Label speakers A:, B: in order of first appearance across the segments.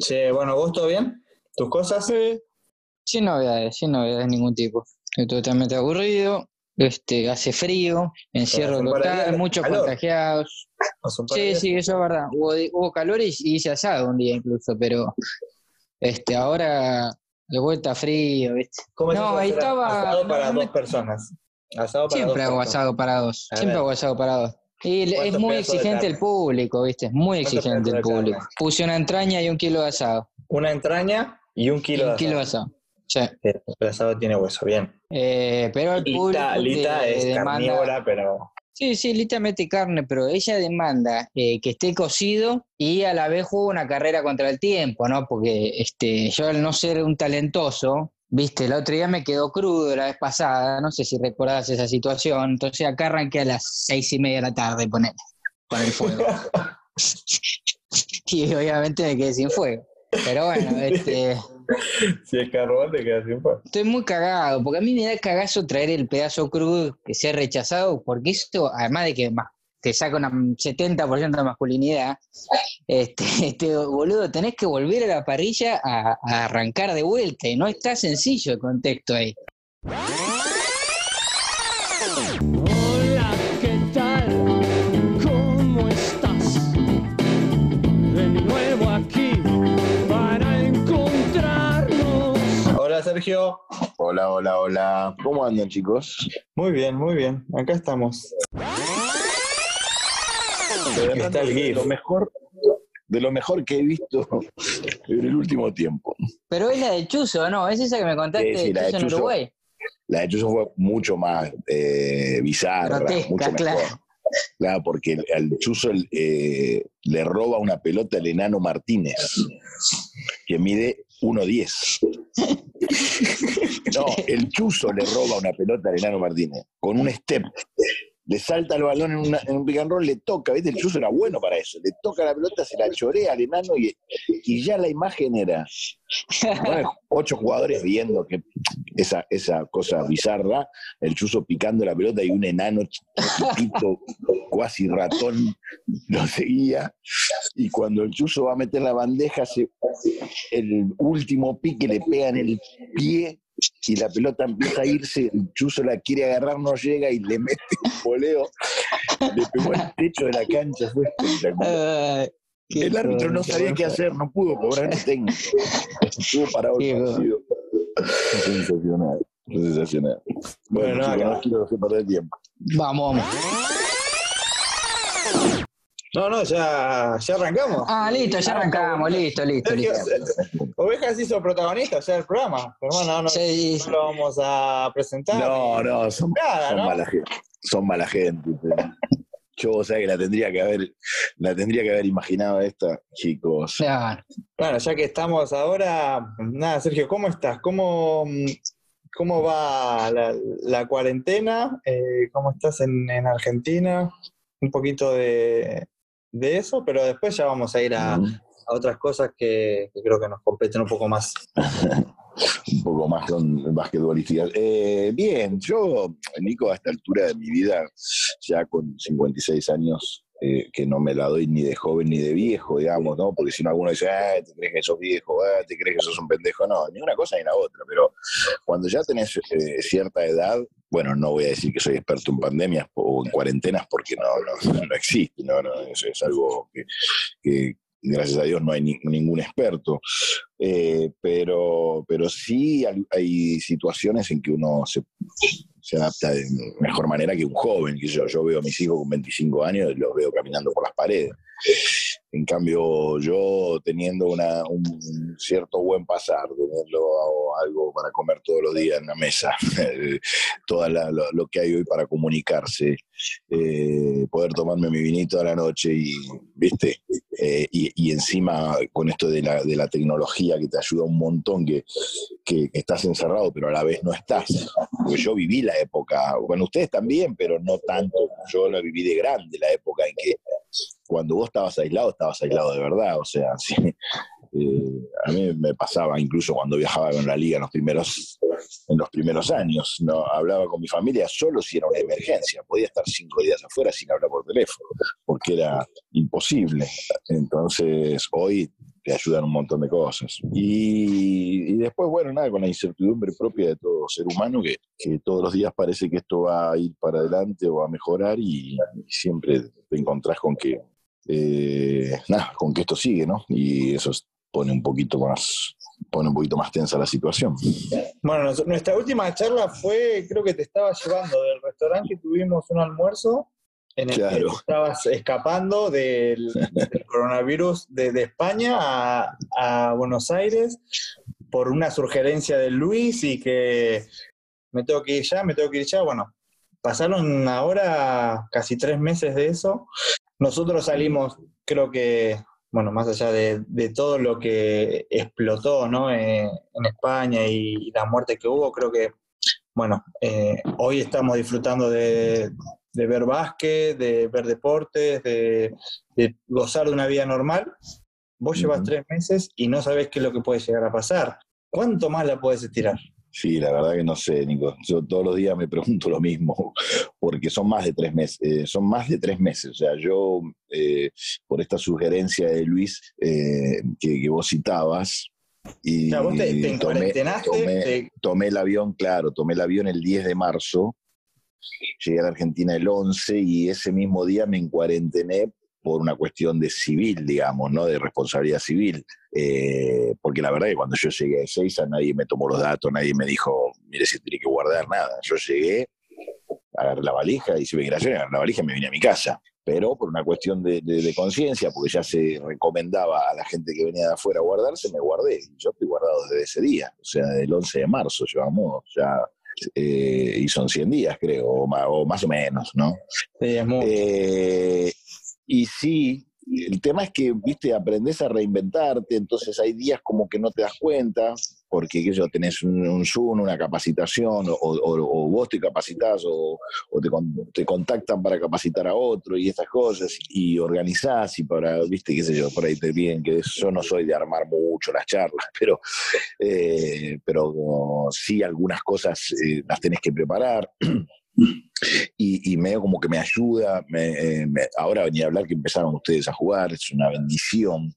A: Che, bueno, ¿vos todo bien? ¿Tus cosas?
B: Sí. Sin novedades, sin novedades de ningún tipo. Estoy totalmente aburrido, este, hace frío, encierro local, muchos
A: calor.
B: contagiados. Sí,
A: días.
B: sí, eso es verdad. Hubo, hubo calor y, y hice asado un día incluso, pero este, ahora de vuelta frío, ¿viste?
A: ¿Cómo es
B: No, ahí estaba-
A: Asado para
B: no,
A: dos personas. Asado para
B: Siempre
A: dos
B: hago
A: personas.
B: asado para dos.
A: A
B: Siempre
A: ver.
B: hago asado para dos. Y es
A: ¿Cuántos
B: muy exigente el público, ¿viste? Es muy
A: ¿Cuántos
B: exigente el público. Puse una entraña y un kilo de asado.
A: Una entraña y un
B: Y
A: kilo
B: un
A: de
B: kilo de
A: asado.
B: asado. Sí.
A: El asado tiene hueso, bien.
B: Eh, pero el público
A: Lita, Lita
B: de-
A: es
B: demanda-
A: carnívora, pero
B: Sí, sí, Lita mete carne, pero ella demanda eh, que esté cocido y a la vez juega una carrera contra el tiempo, ¿no? Porque este, yo al no ser un talentoso, viste, el otro día me quedó crudo la vez pasada, no sé si recordás esa situación, entonces acá arranqué a las seis y media de la tarde, ponele, con el fuego. y obviamente me quedé sin fuego. Pero bueno, este,
A: si es carbón te queda sin fuego.
B: estoy muy cagado, porque a mí me da cagazo traer el pedazo crudo que sea rechazado, porque esto, además de que ma- te saca un 70% de masculinidad, este, este, boludo, tenés que volver a la parrilla a, a arrancar de vuelta, y no está sencillo el contexto ahí.
C: Hola, ¿qué tal? ¿Cómo estás? De nuevo aquí para encontrarnos.
A: Hola Sergio.
D: Hola, hola, hola. ¿Cómo andan, chicos?
A: Muy bien, muy bien. Acá estamos. Está el
D: de
A: GIF.
D: lo mejor, de lo mejor que he visto en el último tiempo.
B: Pero es la de Chuzo, ¿no? Es esa que me contaste
D: Sí, sí,
B: de
D: la de
B: Chuzo en. Uruguay.
D: La de Chuzo fue mucho más eh, bizarra,
B: Grotesca,
D: mucho mejor.
B: claro.
D: Claro, porque el- al Chuzo eh, le roba una pelota al enano Martínez, que mide 1.10. No, el Chuzo le roba una pelota al enano Martínez con un step. Le salta el balón en, una- en un roll, le toca, ¿viste? El Chuzo era bueno para eso. Le toca la pelota, se la chorea al enano y, y ya la imagen era ocho jugadores viendo que esa, esa cosa bizarra, el Chuzo picando la pelota y un enano chiquito, cuasi ratón, lo seguía. Y cuando el Chuzo va a meter la bandeja, se- el último pique le pega en el pie y la pelota empieza a irse, el Chuzo la quiere agarrar, no llega y le mete un voleo, le pegó al techo de la cancha, fue espectacular. El árbitro no sabía qué hacer, no pudo cobrar el técnico. Estuvo parado el partido. Sensacional, sensacional. Bueno,
A: Bueno,
D: no quiero hacer perder tiempo.
B: Vamos, vamos.
A: No, no, ya, ya arrancamos.
B: Ah, listo, ya arrancamos, listo, listo,
A: Sergio,
B: listo.
A: Ovejas hizo protagonista ya del programa. Hermano, no,
B: Sí,
A: no lo vamos a presentar.
D: No, no, son,
A: Nada,
D: son
A: ¿no?
D: mala gente. Son mala gente. Yo, o sea, que la tendría que haber, la tendría que haber imaginado esta, chicos.
B: Claro.
A: Bueno, ya que estamos ahora, nada, Sergio, ¿cómo estás? ¿Cómo, cómo va la, la cuarentena? Eh, ¿Cómo estás en, en Argentina? Un poquito de, de eso, pero después ya vamos a ir a, a otras cosas que, que creo que nos competen un poco más.
D: un poco más con basquetbolistas. Eh, bien, yo, Nico, a esta altura de mi vida, ya con 56 años, eh, que no me la doy ni de joven ni de viejo, digamos, ¿no? Porque si no alguno dice, ah, te crees que sos viejo, ah, te crees que sos un pendejo, no, ni una cosa ni la otra, pero cuando ya tenés eh, cierta edad, bueno, no voy a decir que soy experto en pandemias o en cuarentenas porque no, no, no existe, no, no, es, es algo que, que, gracias a Dios no hay ni- ningún experto. Eh, pero, pero sí hay, situaciones en que uno se, se adapta de mejor manera que un joven. Que yo, yo veo a mis hijos con 25 años y los veo caminando por las paredes. En cambio, yo teniendo una, un cierto buen pasar, teniendo algo para comer todos los días en la mesa, todo lo, que hay hoy para comunicarse, eh, poder tomarme mi vinito a la noche y, ¿viste? Eh, y, y, encima con esto de la, de la, tecnología que te ayuda un montón, que, que, estás encerrado pero a la vez no estás. Porque yo viví la época, bueno, ustedes también, pero no tanto, yo la viví de grande, la época en que cuando vos estabas aislado, estabas aislado de verdad, o sea, eh, a mí me pasaba incluso cuando viajaba con la liga en los primeros en los primeros años, no hablaba con mi familia solo si era una emergencia, podía estar cinco días afuera sin hablar por teléfono, porque era imposible. Entonces, hoy te ayudan un montón de cosas. Y, después, bueno, nada, con la incertidumbre propia de todo ser humano, que, todos los días parece que esto va a ir para adelante o a mejorar y, siempre te encontrás con que, eh, nada, con que esto sigue, ¿no? Y eso pone un poquito más pone un poquito más tensa la situación.
A: Bueno, nuestra última charla fue, creo que te estaba llevando del restaurante tuvimos un almuerzo en el
D: Claro.
A: que estabas escapando del, del coronavirus desde España a, a Buenos Aires por una sugerencia de Luis y que me tengo que ir ya, me tengo que ir ya. Bueno, pasaron ahora casi tres meses de eso. Nosotros salimos, creo que, bueno, más allá de, de todo lo que explotó ¿no? Eh, en España y, la muerte que hubo, creo que, bueno, eh, hoy estamos disfrutando de, de ver básquet, de ver deportes, de, de gozar de una vida normal. Vos llevas tres meses y no sabés qué es lo que puede llegar a pasar. ¿Cuánto más la puedes estirar?
D: Sí, la verdad que no sé, Nico. Yo todos los días me pregunto lo mismo, porque son más de tres meses. eh, son más de tres meses. O sea, yo, eh, por esta sugerencia de Luis eh, que, que vos citabas, y
A: O sea, vos te, te
D: tomé,
A: encuarentenaste,
D: tomé-
A: te-
D: tomé el avión, claro, tomé el avión el 10 de marzo, llegué a la Argentina el 11 y ese mismo día me encuarentené por una cuestión de civil, digamos, ¿no? De responsabilidad civil. Eh, porque la verdad que cuando yo llegué a Seiza nadie me tomó los datos, nadie me dijo, mire si tiene que guardar nada. Yo llegué, agarré la valija me quería agarré la valija y me vine a mi casa. Pero por una cuestión de, conciencia, porque ya se recomendaba a la gente que venía de afuera guardarse, me guardé. Yo estoy guardado desde ese día, o sea, del 11 de marzo llevamos ya, eh, y son 100 días creo, o más, o más o menos, ¿no?
A: sí, es muy-
D: Eh, y sí, el tema es que, viste, aprendes a reinventarte, entonces hay días como que no te das cuenta, porque qué sé yo, tenés un, un Zoom, una capacitación, o, vos te capacitás, o, te, te contactan para capacitar a otro y estas cosas, y organizás, y para, viste, qué sé yo, por ahí te piden que yo no soy de armar mucho las charlas, pero, eh, pero sí algunas cosas eh, las tenés que preparar. y, y medio como que me ayuda. me- eh, me- ahora venía a hablar que empezaron ustedes a jugar, es una bendición.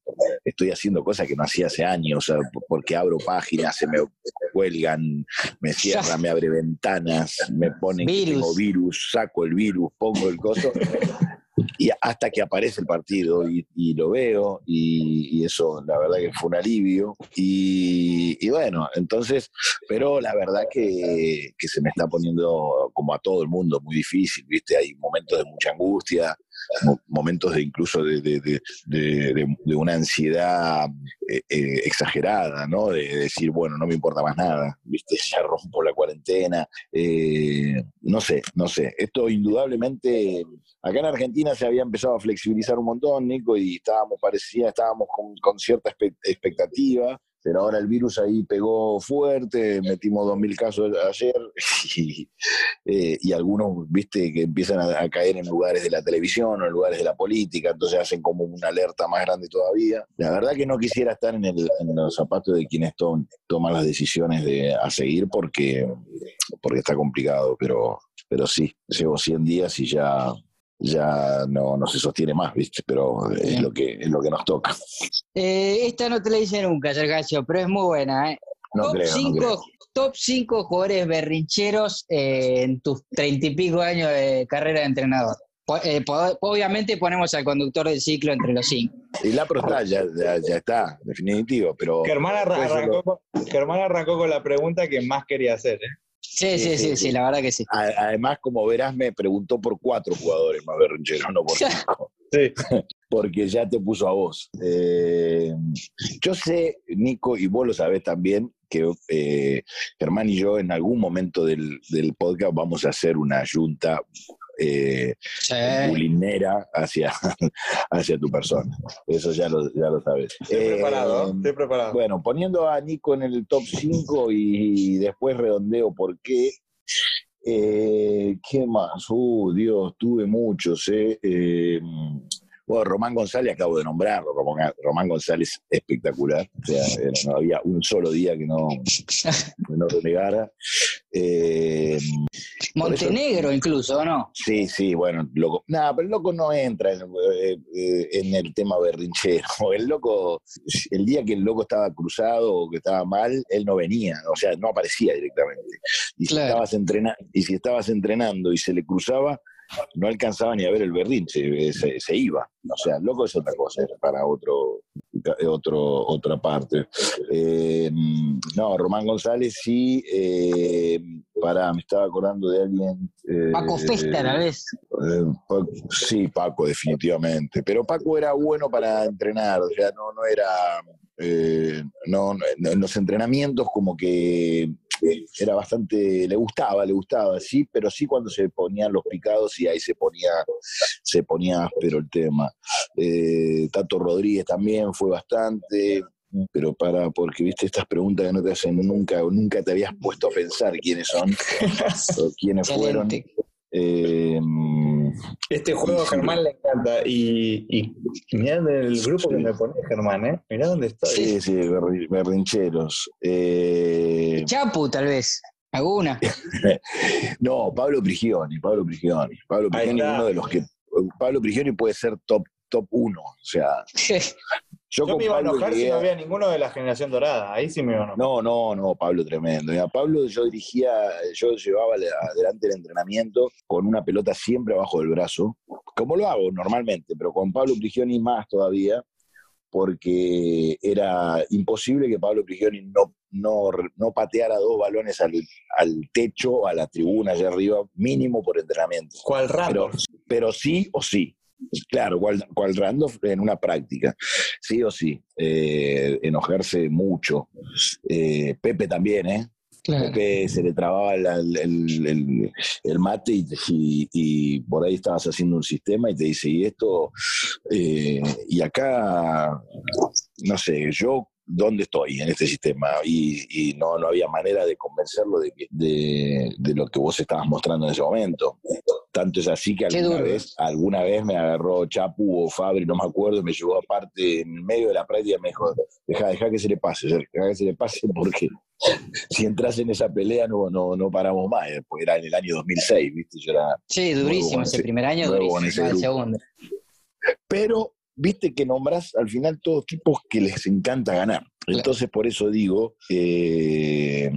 D: Estoy haciendo cosas que no hacía hace años, o sea, p- porque abro páginas, se me cuelgan, me cierran, me abre ventanas, me ponen que
B: Virus.
D: tengo virus, saco el virus, pongo el coso. Y hasta que aparece el partido y, y lo veo, y, y eso la verdad que fue un alivio. Y, y bueno, entonces, pero la verdad que, que se me está poniendo, como a todo el mundo, muy difícil, ¿viste? Hay momentos de mucha angustia, momentos de incluso de, de- de- una ansiedad eh, eh, exagerada, ¿no? De decir, bueno, no me importa más nada, ¿viste? Ya rompo la cuarentena. eh, no sé, no sé. Esto indudablemente Acá en Argentina se había empezado a flexibilizar un montón, Nico, y estábamos, parecía, estábamos con, con cierta expectativa, pero ahora el virus ahí pegó fuerte, metimos 2.000 casos ayer, y, eh, y algunos, viste, que empiezan a, caer en lugares de la televisión o en lugares de la política, entonces hacen como una alerta más grande todavía. La verdad que no quisiera estar en, el- en los zapatos de quienes to- toman las decisiones de, a seguir porque, porque está complicado, pero, pero sí, llevo 100 días y ya ya no, no se sostiene más, ¿viste? Pero es lo que es lo que nos toca.
B: Eh, esta no te la hice nunca, Sergio, pero es muy buena. ¿eh?
D: No
B: top,
D: creo, no
B: 5,
D: creo.
B: top 5 jugadores berrincheros eh, en tus treinta y pico años de carrera de entrenador. Eh, obviamente ponemos al conductor del ciclo entre los cinco.
D: Y la pro está, ya, ya, ya está, definitivo, pero
A: Germán, arra- arrancó, con- Germán arrancó con la pregunta que más quería hacer. ¿eh?
B: Sí, sí, sí, sí, la verdad que sí.
D: además, como verás, me preguntó por cuatro jugadores más berrincheros, no por cinco.
A: Sí.
D: porque ya te puso a vos. Eh, yo sé, Nico, y vos lo sabés también, que eh, Germán y yo en algún momento del, del podcast vamos a hacer una junta eh,
B: Sí.
D: bulinera hacia, hacia tu persona. Eso ya lo, ya lo sabes.
A: Estoy
D: Eh,
A: preparado, ¿eh? estoy preparado.
D: bueno, poniendo a Nico en el top 5 y, después redondeo por qué. Eh, ¿Qué más? Uh, Dios, tuve muchos. eh. Bueno, Román González acabo de nombrarlo, Román, Román González espectacular, o sea, no había un solo día que no, que no renegara. Eh, eso-
B: Montenegro incluso, ¿o no?
D: Sí, sí, bueno, loco. Nada, pero el loco no entra en, eh, en el tema berrinchero. El loco, el día que el loco estaba cruzado o que estaba mal, él no venía, o sea, no aparecía directamente. Y si,
B: Claro.
D: estabas, entrena y si estabas entrenando y se le cruzaba, no alcanzaba ni a ver el berrinche, se, se iba. O sea, loco es otra cosa, es para otro, otro, otra parte. Eh, no, Román González sí, eh, para, me estaba acordando de alguien. eh,
B: Paco Festa a la vez.
D: eh, Paco- sí, Paco, definitivamente. Pero Paco era bueno para entrenar, o sea, no, no era. Eh, no, no- en los entrenamientos, como que eh, era bastante. Le gustaba, le gustaba, sí, pero sí cuando se ponían los picados y ahí se ponía, se ponía áspero el tema. Eh, Tato Rodríguez también fue bastante. Pero para, porque viste estas preguntas que no te hacen nunca, nunca te habías puesto a pensar quiénes son, o quiénes fueron. Eh,
A: Este juego a. Germán le encanta. Y, y mirá el grupo que me pone Germán, ¿eh? Mirá dónde estoy.
D: Sí, sí, berri- berrincheros. Eh,
B: Chapu, tal vez. ¿Alguna?
D: no, Pablo Prigioni, Pablo Prigioni. Pablo Prigioni es uno de los que. Pablo Prigioni puede ser top top uno. O sea, yo,
A: me iba a enojar si no había ninguno de la generación dorada. Ahí sí me iba a enojar.
D: No, no, no, Pablo tremendo. Mira, Pablo yo dirigía, yo llevaba la- adelante el entrenamiento con una pelota siempre abajo del brazo, como lo hago normalmente, pero con Pablo Prigioni más todavía, porque era imposible que Pablo Prigioni no, no, no pateara dos balones al, al techo, a la tribuna allá arriba, mínimo por entrenamiento.
A: ¿Cuál
D: Pero,
A: Randall?
D: pero sí o sí. Claro, cual, cual Randolph en una práctica, sí o sí. Eh, enojarse mucho. Eh, Pepe también, ¿eh?
B: Claro.
D: Pepe se le trababa el, el- el- el mate y, y- y por ahí estabas haciendo un sistema y te dice, y esto, eh, y acá, no sé, yo, ¿dónde estoy en este sistema? Y, y no, no había manera de convencerlo de, de, de lo que vos estabas mostrando en ese momento. Tanto es así que alguna vez, alguna vez me agarró Chapu o Fabri, no me acuerdo, y me llevó aparte en medio de la práctica y me dijo, deja, deja que se le pase, deja que se le pase porque si entras en esa pelea no, no, no paramos más, porque era en el año 2006, ¿viste? Yo era,
B: Sí, durísimo ese
D: ese-
B: primer año, durísimo. el segundo.
D: pero viste que nombrás al final todos tipos que les encanta ganar. Entonces, por eso digo, eh,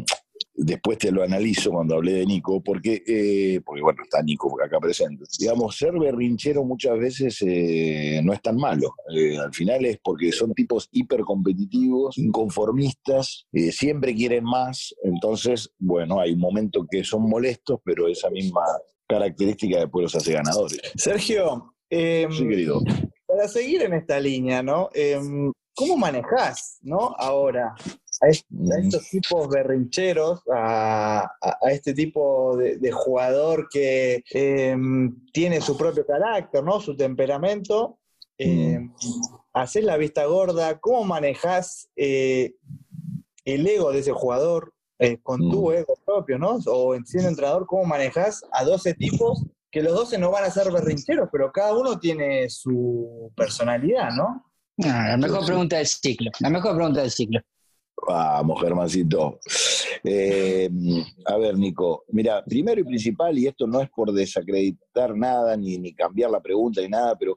D: después te lo analizo cuando hablé de Nico, porque, eh, porque bueno, está Nico acá presente. Digamos, ser berrinchero muchas veces eh, no es tan malo. Eh, al final es porque son tipos hipercompetitivos, inconformistas, siempre quieren más. Entonces, bueno, hay un momento que son molestos, pero esa misma característica después los hace ganadores.
A: Sergio, em,
D: Sí, querido.
A: para seguir en esta línea, ¿no? Em, ¿Cómo manejás, ¿no? Ahora, a, a estos tipos berrincheros, a, a- este tipo de, de jugador que em, tiene su propio carácter, ¿no? Su temperamento. Em, ¿Hacés la vista gorda? ¿Cómo manejás eh, el ego de ese jugador eh, con tu
D: Mm.
A: ego propio, ¿no? O en siendo entrenador, ¿cómo manejás a 12 tipos que los 12 no van a ser berrincheros, pero cada uno tiene su personalidad, ¿no?
B: Ah, la mejor pregunta del ciclo. La mejor pregunta del ciclo.
D: Vamos, Germancito. Eh, a ver, Nico, mira, primero y principal, y esto no es por desacreditar nada, ni, ni cambiar la pregunta, ni nada, pero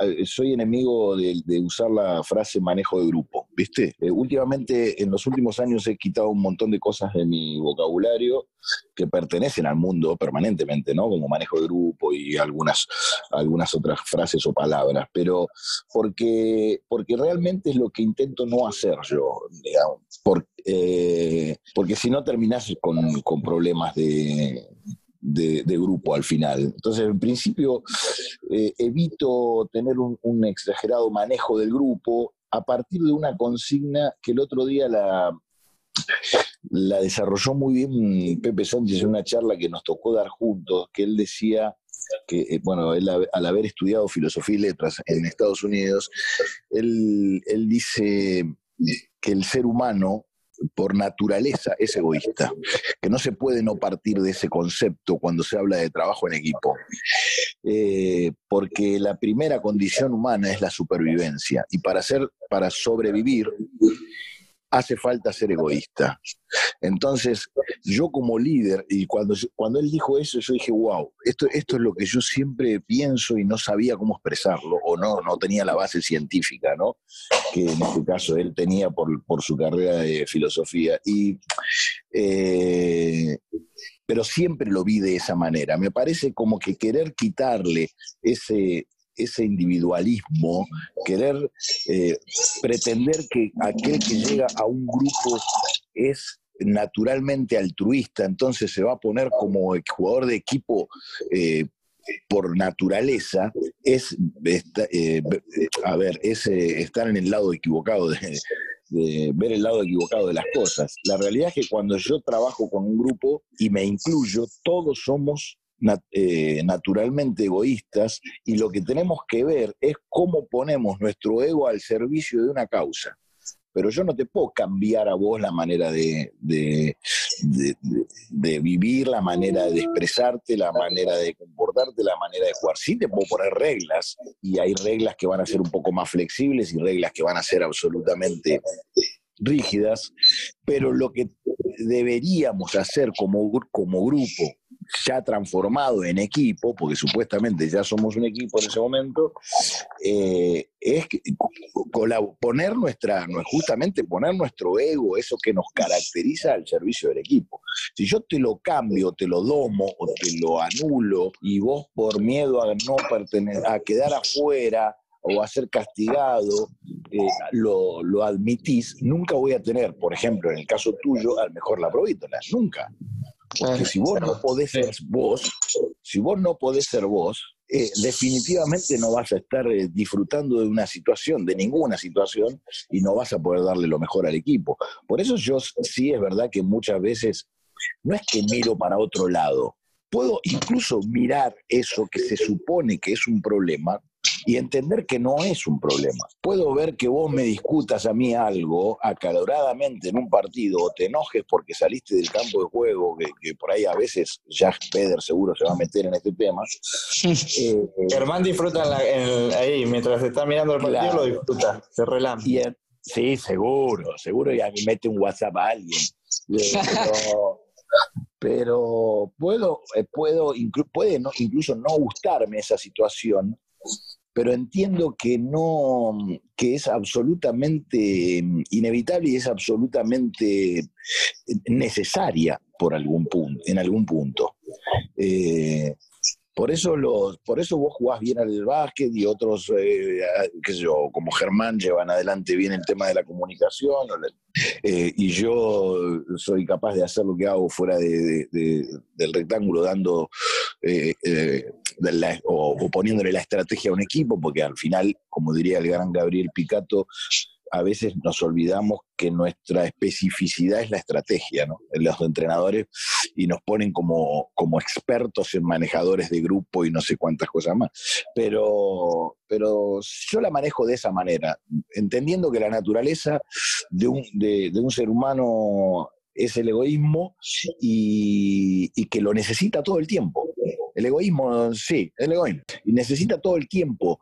D: eh, soy enemigo de, de usar la frase manejo de grupo, ¿viste? Eh, últimamente, en los últimos años he quitado un montón de cosas de mi vocabulario que pertenecen al mundo permanentemente, ¿no? Como manejo de grupo y algunas, algunas otras frases o palabras, pero porque, porque realmente es lo que intento no hacer yo, digamos, por- eh, porque si no terminás con, con problemas de, de, grupo al final. Entonces, en principio, eh, evito tener un exagerado manejo del grupo a partir de una consigna que el otro día la, la desarrolló muy bien Pepe Sánchez en una charla que nos tocó dar juntos, que él decía que, eh, bueno, él al haber estudiado filosofía y letras en Estados Unidos, él, él dice que el ser humano por naturaleza es egoísta, que no se puede no partir de ese concepto cuando se habla de trabajo en equipo, Eh, porque la primera condición humana es la supervivencia y para, ser, para sobrevivir hace falta ser egoísta. Entonces, yo como líder, y cuando, cuando él dijo eso, yo dije, wow, esto, esto es lo que yo siempre pienso y no sabía cómo expresarlo, o no, no tenía la base científica, ¿no? Que en este caso él tenía por, por su carrera de filosofía. Y, eh, pero siempre lo vi de esa manera. Me parece como que querer quitarle ese, ese individualismo, querer eh, pretender que aquel que llega a un grupo es naturalmente altruista, entonces se va a poner como jugador de equipo eh, por naturaleza, es, esta- eh, a ver, es estar en el lado equivocado de ver el lado equivocado de las cosas. La realidad es que cuando yo trabajo con un grupo y me incluyo, todos somos eh, naturalmente egoístas y lo que tenemos que ver es cómo ponemos nuestro ego al servicio de una causa. Pero yo no te puedo cambiar a vos la manera de, de- de- de- vivir, la manera de expresarte, la manera de comportarte, la manera de jugar. Sí te puedo poner reglas y hay reglas que van a ser un poco más flexibles y reglas que van a ser absolutamente rígidas, pero lo que deberíamos hacer como, como grupo, ya transformado en equipo, porque supuestamente ya somos un equipo en ese momento, eh, es poner nuestra, justamente poner nuestro ego, eso que nos caracteriza al servicio del equipo. Si yo te lo cambio, te lo domo o te lo anulo y vos por miedo a no pertenecer, a quedar afuera o a ser castigado, eh, lo, lo admitís, nunca voy a tener, por ejemplo, en el caso tuyo, al mejor la provítola, nunca. Porque si vos no podés ser vos, si vos no podés ser vos, eh, definitivamente no vas a estar eh, disfrutando de una situación, de ninguna situación, y no vas a poder darle lo mejor al equipo. Por eso yo sí es verdad que muchas veces no es que miro para otro lado, puedo incluso mirar eso que se supone que es un problema y entender que no es un problema. Puedo ver que vos me discutas a mí algo acaloradamente en un partido o te enojes porque saliste del campo de juego, que, que por ahí a veces Jack Peder seguro se va a meter en este tema. Eh,
A: Germán disfruta en la- en ahí, mientras está mirando el partido,
D: Claro.
A: lo disfruta, se
D: en- sí, seguro, seguro, y a mí mete un WhatsApp a alguien. Eh, Pero, pero puedo, eh, puedo inclu- puede no- incluso no gustarme esa situación, pero entiendo que no, que es absolutamente mm, inevitable y es absolutamente eh, necesaria por algún punto, en algún punto. Eh, por eso, los, por eso vos jugás bien al básquet y otros, eh, qué sé yo, como Germán llevan adelante bien el tema de la comunicación. eh, y yo soy capaz de hacer lo que hago fuera de- de- de- del rectángulo, dando la- o, poniéndole la estrategia a un equipo, porque al final, como diría el gran Gabriel Picato, a veces nos olvidamos que nuestra especificidad es la estrategia, ¿no? Los entrenadores y nos ponen como, como expertos en manejadores de grupo y no sé cuántas cosas más. Pero, pero yo la manejo de esa manera, entendiendo que la naturaleza de un, de, un ser humano es el egoísmo y que lo necesita todo el tiempo. El egoísmo, sí, el egoísmo. Y necesita todo el tiempo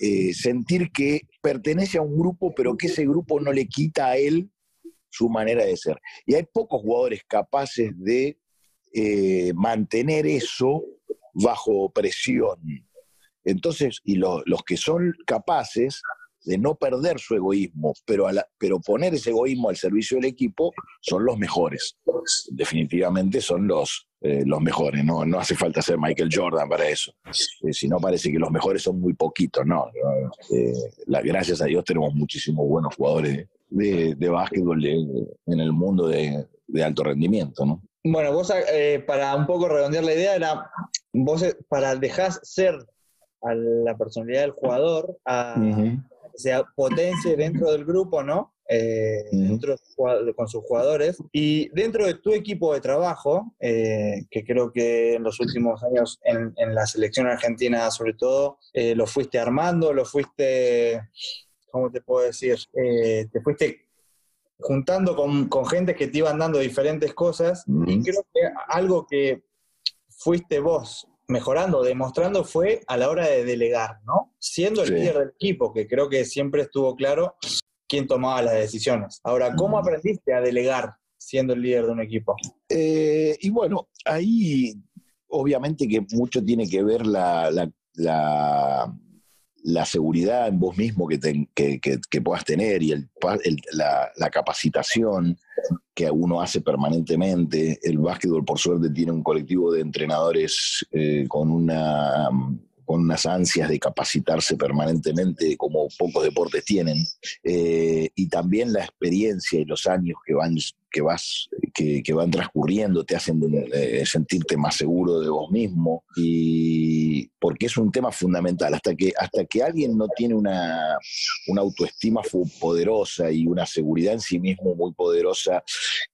D: eh, sentir que pertenece a un grupo, pero que ese grupo no le quita a él su manera de ser. Y hay pocos jugadores capaces de eh, mantener eso bajo presión. Entonces, y lo- los que son capaces de no perder su egoísmo, pero, pero poner ese egoísmo al servicio del equipo, son los mejores. Definitivamente son los, eh, los mejores, ¿no? no hace falta ser Michael Jordan para eso. Eh, si no, parece que los mejores son muy poquitos, ¿no? Eh, la- gracias a Dios tenemos muchísimos buenos jugadores de, de básquetbol de- en el mundo de, de alto rendimiento, ¿no?
A: Bueno, vos, eh, para un poco redondear la idea, era vos para dejar ser a la personalidad del jugador, a, se potencie dentro del grupo, ¿no? Eh,
D: Ujú.
A: dentro de su jugad- con sus jugadores. Y dentro de tu equipo de trabajo, eh, que creo que en los últimos años en, en la selección argentina sobre todo, eh, lo fuiste armando, lo fuiste, ¿cómo te puedo decir? Eh, te fuiste juntando con, con gente que te iban dando diferentes cosas, y creo que algo que fuiste vos mejorando, demostrando, fue a la hora de delegar, ¿no? Siendo el
D: Sí.
A: líder del equipo, que creo que siempre estuvo claro quién tomaba las decisiones. Ahora, ¿cómo aprendiste a delegar siendo el líder de un equipo?
D: Eh, y bueno, ahí obviamente que mucho tiene que ver la, la, la- la seguridad en vos mismo que, te- que- que- que puedas tener y el, el- la, la capacitación que uno hace permanentemente. El básquetbol, por suerte, tiene un colectivo de entrenadores eh, con una con unas ansias de capacitarse permanentemente como pocos deportes tienen eh, y también la experiencia y los años que van que vas que, que van transcurriendo te hacen eh, sentirte más seguro de vos mismo y porque es un tema fundamental. Hasta que hasta que alguien no tiene una, una autoestima poderosa y una seguridad en sí mismo muy poderosa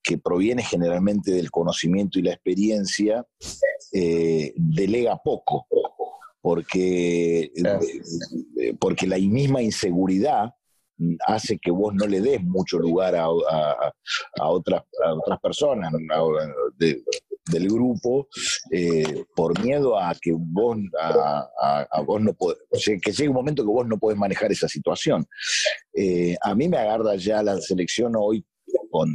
D: que proviene generalmente del conocimiento y la experiencia eh, delega poco porque eh, porque la misma inseguridad hace que vos no le des mucho lugar a, a- otras, a otras personas del grupo eh, por miedo a que vos, a, vos no podés, que llegue un momento que vos no podés manejar esa situación. Eh, a mí me agarra ya la selección hoy con,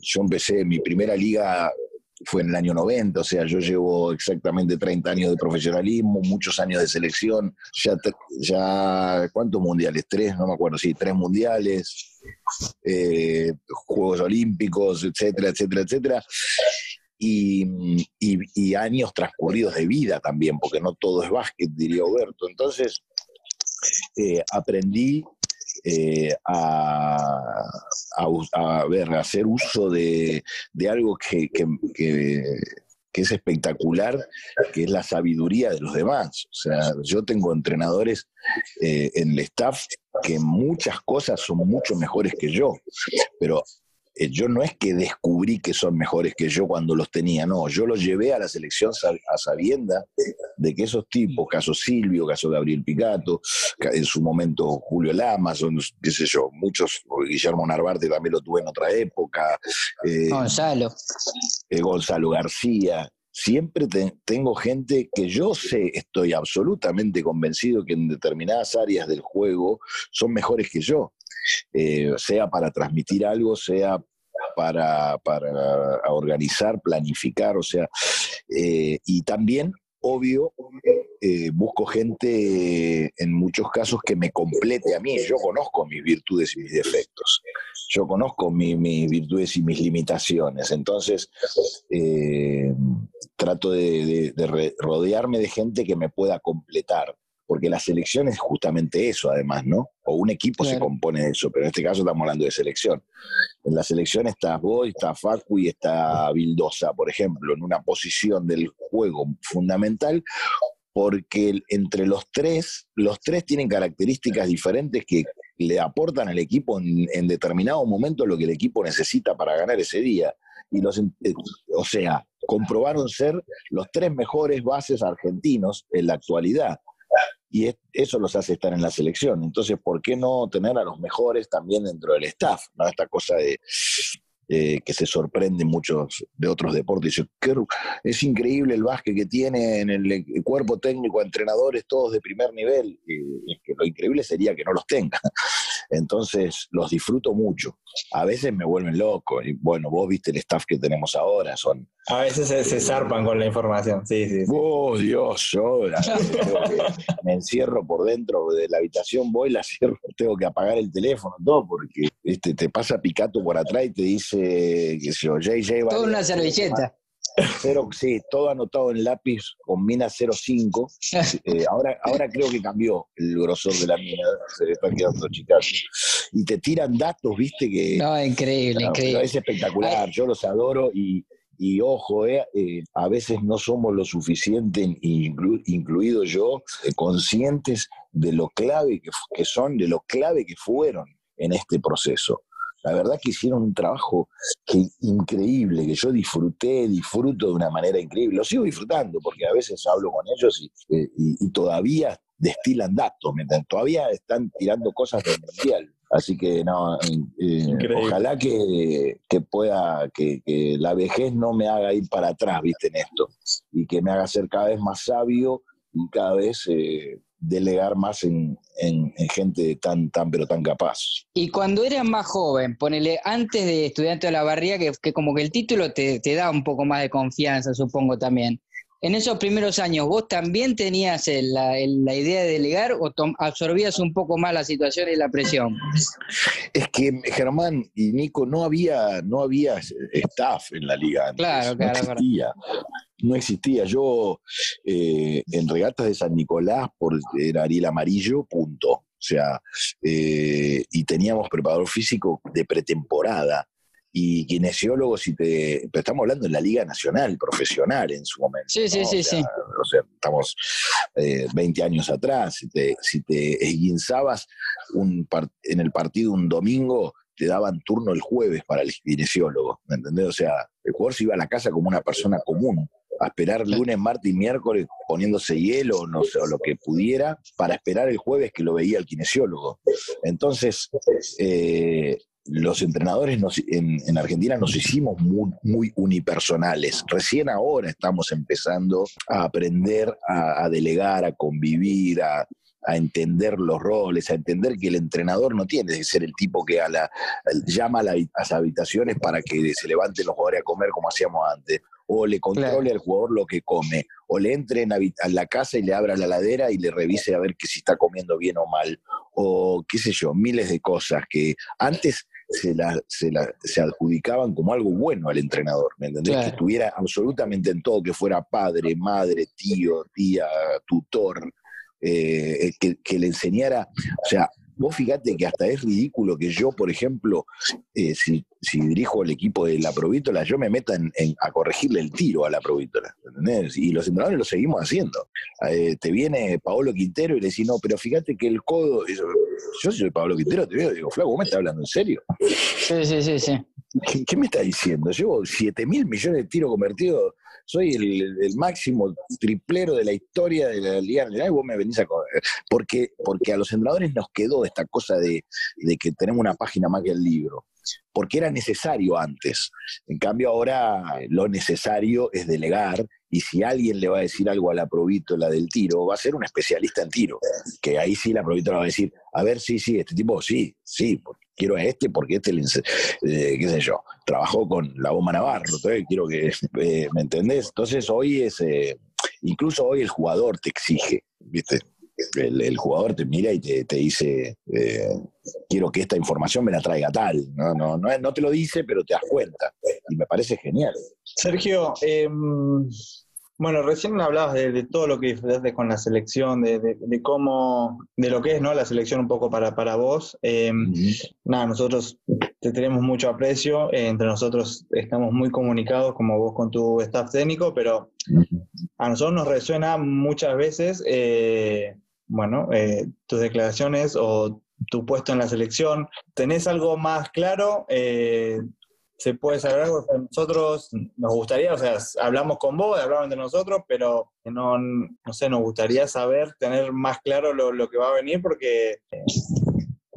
D: yo empecé mi primera liga fue en el año 90, o sea, yo llevo exactamente 30 años de profesionalismo, muchos años de selección, ya, ya ¿cuántos mundiales? Tres, no me acuerdo, sí, tres mundiales, eh, Juegos Olímpicos, etcétera, etcétera, etcétera. Y, y- y años transcurridos de vida también, porque no todo es básquet, diría Oberto. Entonces, eh, aprendí eh, a, hacer uso de, algo que, es espectacular, que es la sabiduría de los demás. O sea, yo tengo entrenadores eh, en el staff que muchas cosas son mucho mejores que yo, pero yo no es que descubrí que son mejores que yo cuando los tenía, no, yo los llevé a la selección a sabienda de que esos tipos, caso Silvio, caso Gabriel Picato, ca- en su momento Julio Lamas, son, qué sé yo, muchos, Guillermo Narvarte también lo tuve en otra época, eh,
B: Gonzalo.
D: eh, Gonzalo García. Siempre te- tengo gente que yo sé, estoy absolutamente convencido que en determinadas áreas del juego son mejores que yo, Eh, sea para transmitir algo, sea para, para organizar, planificar, o sea, eh, y también, obvio, eh, busco gente en muchos casos que me complete a mí. Yo conozco mis virtudes y mis defectos. Yo conozco mi- mis virtudes y mis limitaciones. Entonces, trato de, rodearme de gente que me pueda completar. Porque la selección es justamente eso, además, ¿no? O un equipo se compone de eso, pero en este caso estamos hablando de selección. En la selección estás vos, está Facu y está Vildosa, por ejemplo, en una posición del juego fundamental, porque entre los tres, los tres tienen características diferentes que le aportan al equipo en, en determinado momento lo que el equipo necesita para ganar ese día. Y los, eh, o sea, comprobaron ser los tres mejores bases argentinos en la actualidad. Y es- eso los hace estar en la selección. Entonces, ¿por qué no tener a los mejores también dentro del staff? ¿no? Esta cosa de que se sorprenden muchos de otros deportes. Es increíble el básquet que tiene en el, el cuerpo técnico, entrenadores todos de primer nivel. Que lo increíble sería que no los tenga. Entonces, los disfruto mucho. A veces me vuelven loco. Y bueno, vos viste el staff que tenemos ahora, son
A: A veces se, se zarpan con la información, sí, sí. sí.
D: Oh, Dios, yo la- tengo que- me encierro por dentro de la habitación, voy, la cierro, tengo que apagar el teléfono, todo, porque este, te pasa Picato por atrás y te dice, qué sé yo, JJ
B: Toda
D: vale
B: una servilleta.
D: cero, sí, todo anotado en lápiz con mina 05. Eh, ahora, ahora creo que cambió el grosor de la mina, se le están quedando chicas. Y te tiran datos, viste, que...
B: No, increíble, increíble.
D: es espectacular, yo los adoro y, y ojo, eh, eh, a veces no somos lo suficiente, inclu- incluido yo, eh, conscientes de lo clave que, son, de lo clave que fueron en este proceso. La verdad que hicieron un trabajo increíble, que yo disfruté, disfruto de una manera increíble. Lo sigo disfrutando porque a veces hablo con ellos y, eh, todavía destilan datos, todavía están tirando cosas del mundial. Así que no, eh, ojalá que, que pueda, que, que la vejez no me haga ir para atrás, viste, en esto, y que me haga ser cada vez más sabio y cada vez eh, delegar más en, en- en gente tan, tan, pero tan capaz.
B: Y cuando eras más joven, ponele antes de estudiante de la barría, que, que como que el título te, te da un poco más de confianza, supongo también. En esos primeros años, ¿vos también tenías la, idea de delegar o absorbías un poco más la situación y la presión?
D: Es que Germán y Nico no había, no había staff en la liga antes.
B: Claro,
D: no
B: claro, verdad.
D: existía. No existía. Yo eh, en regatas de San Nicolás por era Ariel Amarillo, punto. O sea, eh, y teníamos preparador físico de pretemporada y kinesiólogos, si te, pero estamos hablando de la Liga Nacional, profesional en su momento.
B: Sí, sí,
D: ¿no?
B: sí,
D: O sea,
B: sí.
D: O sea, estamos eh, 20 años atrás. Si te, si te esguinzabas un en el partido un domingo, te daban turno el jueves para el kinesiólogo, ¿me entendés? O sea, el jugador se iba a la casa como una persona común, a esperar lunes, martes y miércoles poniéndose hielo no sé, o lo que pudiera, para esperar el jueves que lo veía el kinesiólogo. Entonces, eh, los entrenadores nos- en, en Argentina nos hicimos muy, muy unipersonales. Recién ahora estamos empezando a aprender a, a delegar, a convivir, a, a entender los roles, a entender que el entrenador no tiene que ser el tipo que a la, llama a, la- a las habitaciones para que se levanten los jugadores a comer como hacíamos antes, o le controle
B: Claro.
D: al jugador lo que come, o le entre en a la casa y le abra la ladera y le revise a ver que si está comiendo bien o mal, o qué sé yo, miles de cosas que antes se, la- se, la- se adjudicaban como algo bueno al entrenador, ¿me entendés?
B: Claro.
D: Que estuviera absolutamente en todo, que fuera padre, madre, tío, tía, tutor, eh, que, que le enseñara, o sea, vos fíjate que hasta es ridículo que yo, por ejemplo, eh, si, si dirijo el equipo de la Provítola, yo me meta en, en- a corregirle el tiro a la Provítola, ¿entendés? Y los entrenadores lo seguimos haciendo. Eh, te viene Paolo Quintero y le decís, no, pero fíjate que el codo, yo, yo soy Paolo Quintero, te veo y digo, Flaco, ¿vos me estás hablando en serio?
B: Sí, sí, sí, sí.
D: ¿Qué, qué me está diciendo? Llevo 7 mil millones de tiros convertidos, soy el, máximo triplero de la historia de la Liga Nacional y vos me venís a... Porque, porque a los entrenadores nos quedó esta cosa de, de que tenemos una página más que el libro, porque era necesario antes. En cambio ahora lo necesario es delegar y si alguien le va a decir algo a la provítola del tiro, va a ser un especialista en tiro, que ahí sí la provítola va a decir, a ver, sí, sí, este tipo, sí, sí, quiero a este porque este eh, qué sé yo, trabajó con la bomba Navarro, entonces quiero que, eh, ¿me entendés? Entonces hoy es, eh, incluso hoy el jugador te exige, ¿viste? El, jugador te mira y te, dice, quiero que esta información me la traiga tal, no, no, no, te lo dice, pero te das cuenta, y me parece genial.
A: Sergio, eh, bueno, recién hablabas de, de todo lo que disfrutaste con la selección, de, de- de cómo, de lo que es, ¿no? La selección un poco para, para vos. Eh, nada, nosotros te tenemos mucho aprecio, eh, entre nosotros estamos muy comunicados, como vos con tu staff técnico, pero a nosotros nos resuena muchas veces, eh, bueno, eh, tus declaraciones o tu puesto en la selección. ¿Tenés algo más claro? Eh, ¿Se puede saber algo? O sea, nosotros nos gustaría, o sea, hablamos con vos, hablamos entre nosotros, pero no, no sé, nos gustaría saber, tener más claro lo, lo que va a venir, porque, eh,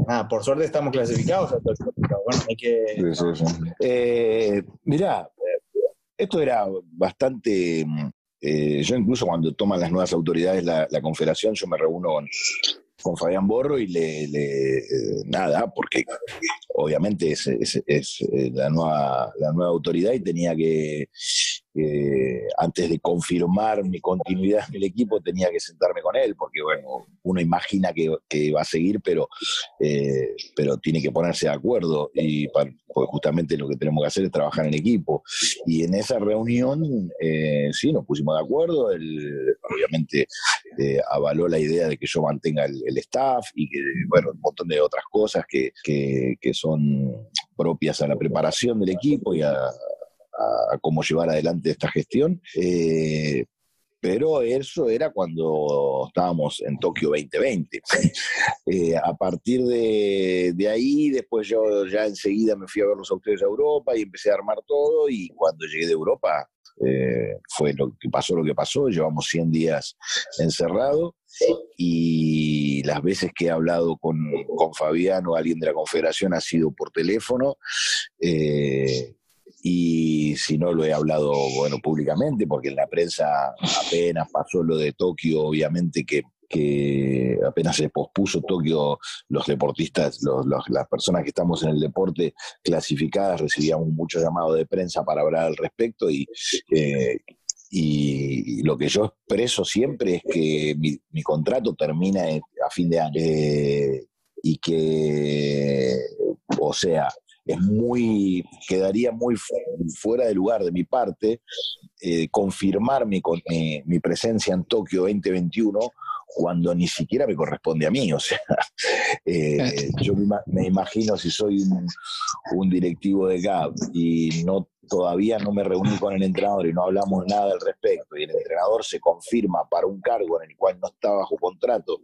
A: nada, por suerte estamos clasificados, bueno, hay que...
D: Eh, mirá, eh, esto era bastante. eh, yo, incluso cuando toman las nuevas autoridades la, la confederación, yo me reúno con, con Fabián Borro y le. le, eh, nada, porque obviamente es, es- es, eh, la, nueva, la nueva autoridad y tenía que. Eh, antes de confirmar mi continuidad en el equipo, tenía que sentarme con él, porque bueno, uno imagina que, va a seguir, pero eh, pero tiene que ponerse de acuerdo y pa- porque justamente lo que tenemos que hacer es trabajar en equipo. Y en esa reunión, eh, sí, nos pusimos de acuerdo, él obviamente eh, avaló la idea de que yo mantenga el, el staff y que, bueno, un montón de otras cosas que, que- que son propias a la preparación del equipo y a, a cómo llevar adelante esta gestión. Eh, pero eso era cuando estábamos en Tokio 2020. Eh, a partir de, de ahí, después yo ya enseguida me fui a ver los autores de Europa y empecé a armar todo y cuando llegué de Europa eh, fue lo que pasó lo que pasó, llevamos 100 días encerrados y las veces que he hablado con, con Fabián o alguien de la Confederación ha sido por teléfono. eh, y si no lo he hablado bueno públicamente porque en la prensa apenas pasó lo de Tokio obviamente que que apenas se pospuso Tokio, los deportistas, los- los- las personas que estamos en el deporte clasificadas recibíamos mucho llamado de prensa para hablar al respecto y, eh, y, lo que yo expreso siempre es que mi, mi contrato termina a fin de año. Eh, y que, o sea, es muy, quedaría muy fu- fuera de lugar de mi parte eh, confirmar mi, con- mi, mi presencia en Tokio 2021 cuando ni siquiera me corresponde a mí. O sea, eh, yo me imagino si soy un, un directivo de GAP y no todavía no me reuní con el entrenador y no hablamos nada al respecto y el entrenador se confirma para un cargo en el cual no está bajo contrato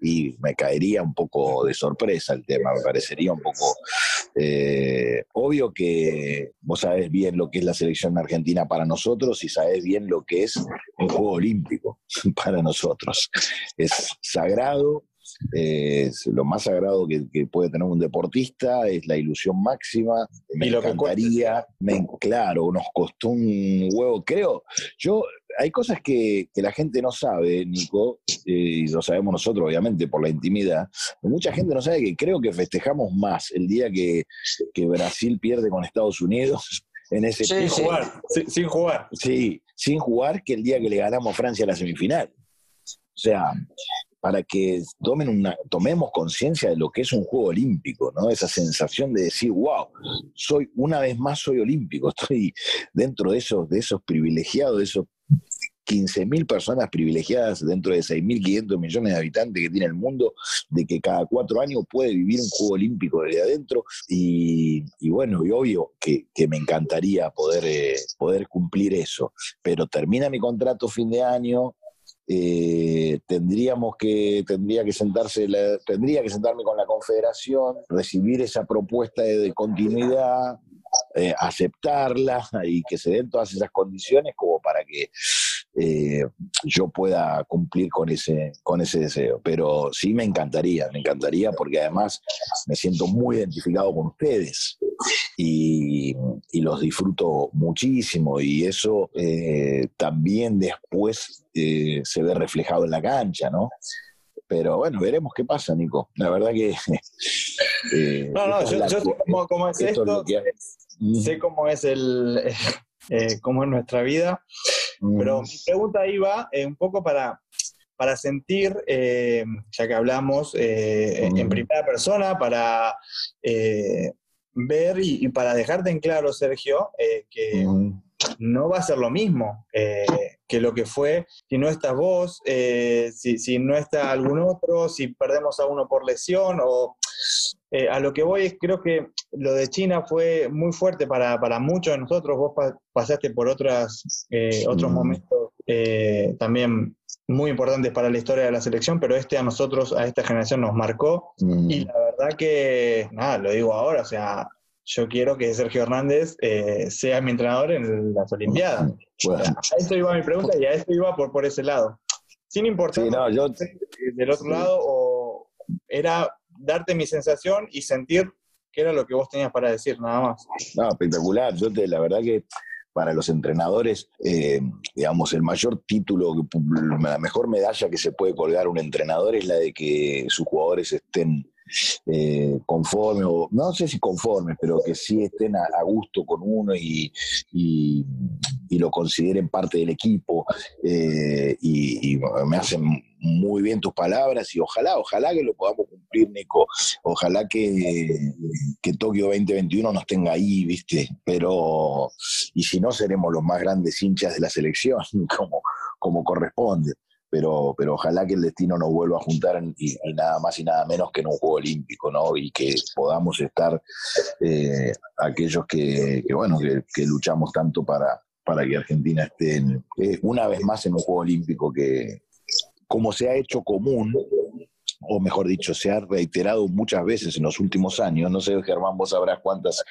D: y me caería un poco de sorpresa el tema, me parecería un poco eh, obvio que vos sabés bien lo que es la selección argentina para nosotros y sabés bien lo que es un juego olímpico para nosotros. Es sagrado, es lo más sagrado que, que puede tener un deportista, es la ilusión máxima. Me
A: Y lo que
D: encantaría, me, claro, nos costó un huevo, creo. Yo, hay cosas que, que la gente no sabe, Nico, eh, y lo sabemos nosotros, obviamente, por la intimidad. Mucha gente no sabe que creo que festejamos más el día que, que Brasil pierde con Estados Unidos en ese
B: Sí,
A: Sin jugar, sin, sin jugar.
D: Sí, sin jugar que el día que le ganamos a Francia a la semifinal. O sea, para que tomemos conciencia de lo que es un juego olímpico, ¿no? Esa sensación de decir, wow, soy, una vez más soy olímpico, estoy dentro de esos, de esos privilegiados, de esos 15.000 personas privilegiadas dentro de 6.500 millones de habitantes que tiene el mundo, de que cada cuatro años puede vivir un juego olímpico desde adentro. Y, bueno, y obvio que, me encantaría eh, poder cumplir eso. Pero termina mi contrato fin de año, eh, tendríamos que tendría que sentarse la- tendría que sentarme con la confederación recibir esa propuesta de, continuidad eh, aceptarla y que se den todas esas condiciones como para que eh, yo pueda cumplir con ese con ese deseo pero sí me encantaría me encantaría porque además me siento muy identificado con ustedes y, y los disfruto muchísimo y eso eh, también después eh, se ve reflejado en la cancha, ¿no? Pero bueno, veremos qué pasa, Nico. La verdad que...
A: No, no, yo,
D: la-
A: yo sé cómo, cómo es
D: esto
A: sé cómo es el eh, cómo es nuestra vida, pero mi pregunta ahí va eh, un poco para, para sentir, eh, ya que hablamos eh, en-
D: Mm.
A: primera persona, para eh, ver y, y para dejarte en claro, Sergio, que
D: mm,
A: no va a ser lo mismo eh, que lo que fue si no estás vos, eh, si, si no está algún otro, si perdemos a uno por lesión o eh, a lo que voy es creo que lo de China fue muy fuerte para, para muchos de nosotros, vos pa- pasaste por otras, eh, otros
D: Mm.
A: momentos eh, también muy importantes para la historia de la selección, pero este a nosotros, a esta generación nos marcó
D: mm.
A: y la verdad que, nada, lo digo ahora, o sea, yo quiero que Sergio Hernández sea mi entrenador en las Olimpiadas.
D: Bueno,
A: A eso iba mi pregunta y a eso iba por, por ese lado. Sin importar
D: sí, no, yo...
A: del otro
D: sí.
A: lado, o era darte mi sensación y sentir que era lo que vos tenías para decir, nada más.
D: No, espectacular. Yo te, la verdad que para los entrenadores, eh, digamos, el mayor título, la mejor medalla que se puede colgar un entrenador es la de que sus jugadores estén eh, conformes, o no sé si conformes, pero que sí estén a, gusto con uno y, y- y lo consideren parte del equipo. eh, y, y me hacen muy bien tus palabras y ojalá, ojalá que lo podamos cumplir, Nico. Ojalá que, que Tokio 2021 nos tenga ahí, ¿viste? Pero, y si no, seremos los más grandes hinchas de la selección, como, como corresponde. Pero, pero ojalá que el destino nos vuelva a juntar y, nada más y nada menos que en un juego olímpico, ¿no? Y que podamos estar eh, aquellos que, que, bueno, que, luchamos tanto para, para que Argentina esté eh, una vez más en un juego olímpico que, como se ha hecho común, o mejor dicho, se ha reiterado muchas veces en los últimos años, no sé, Germán, vos sabrás cuántas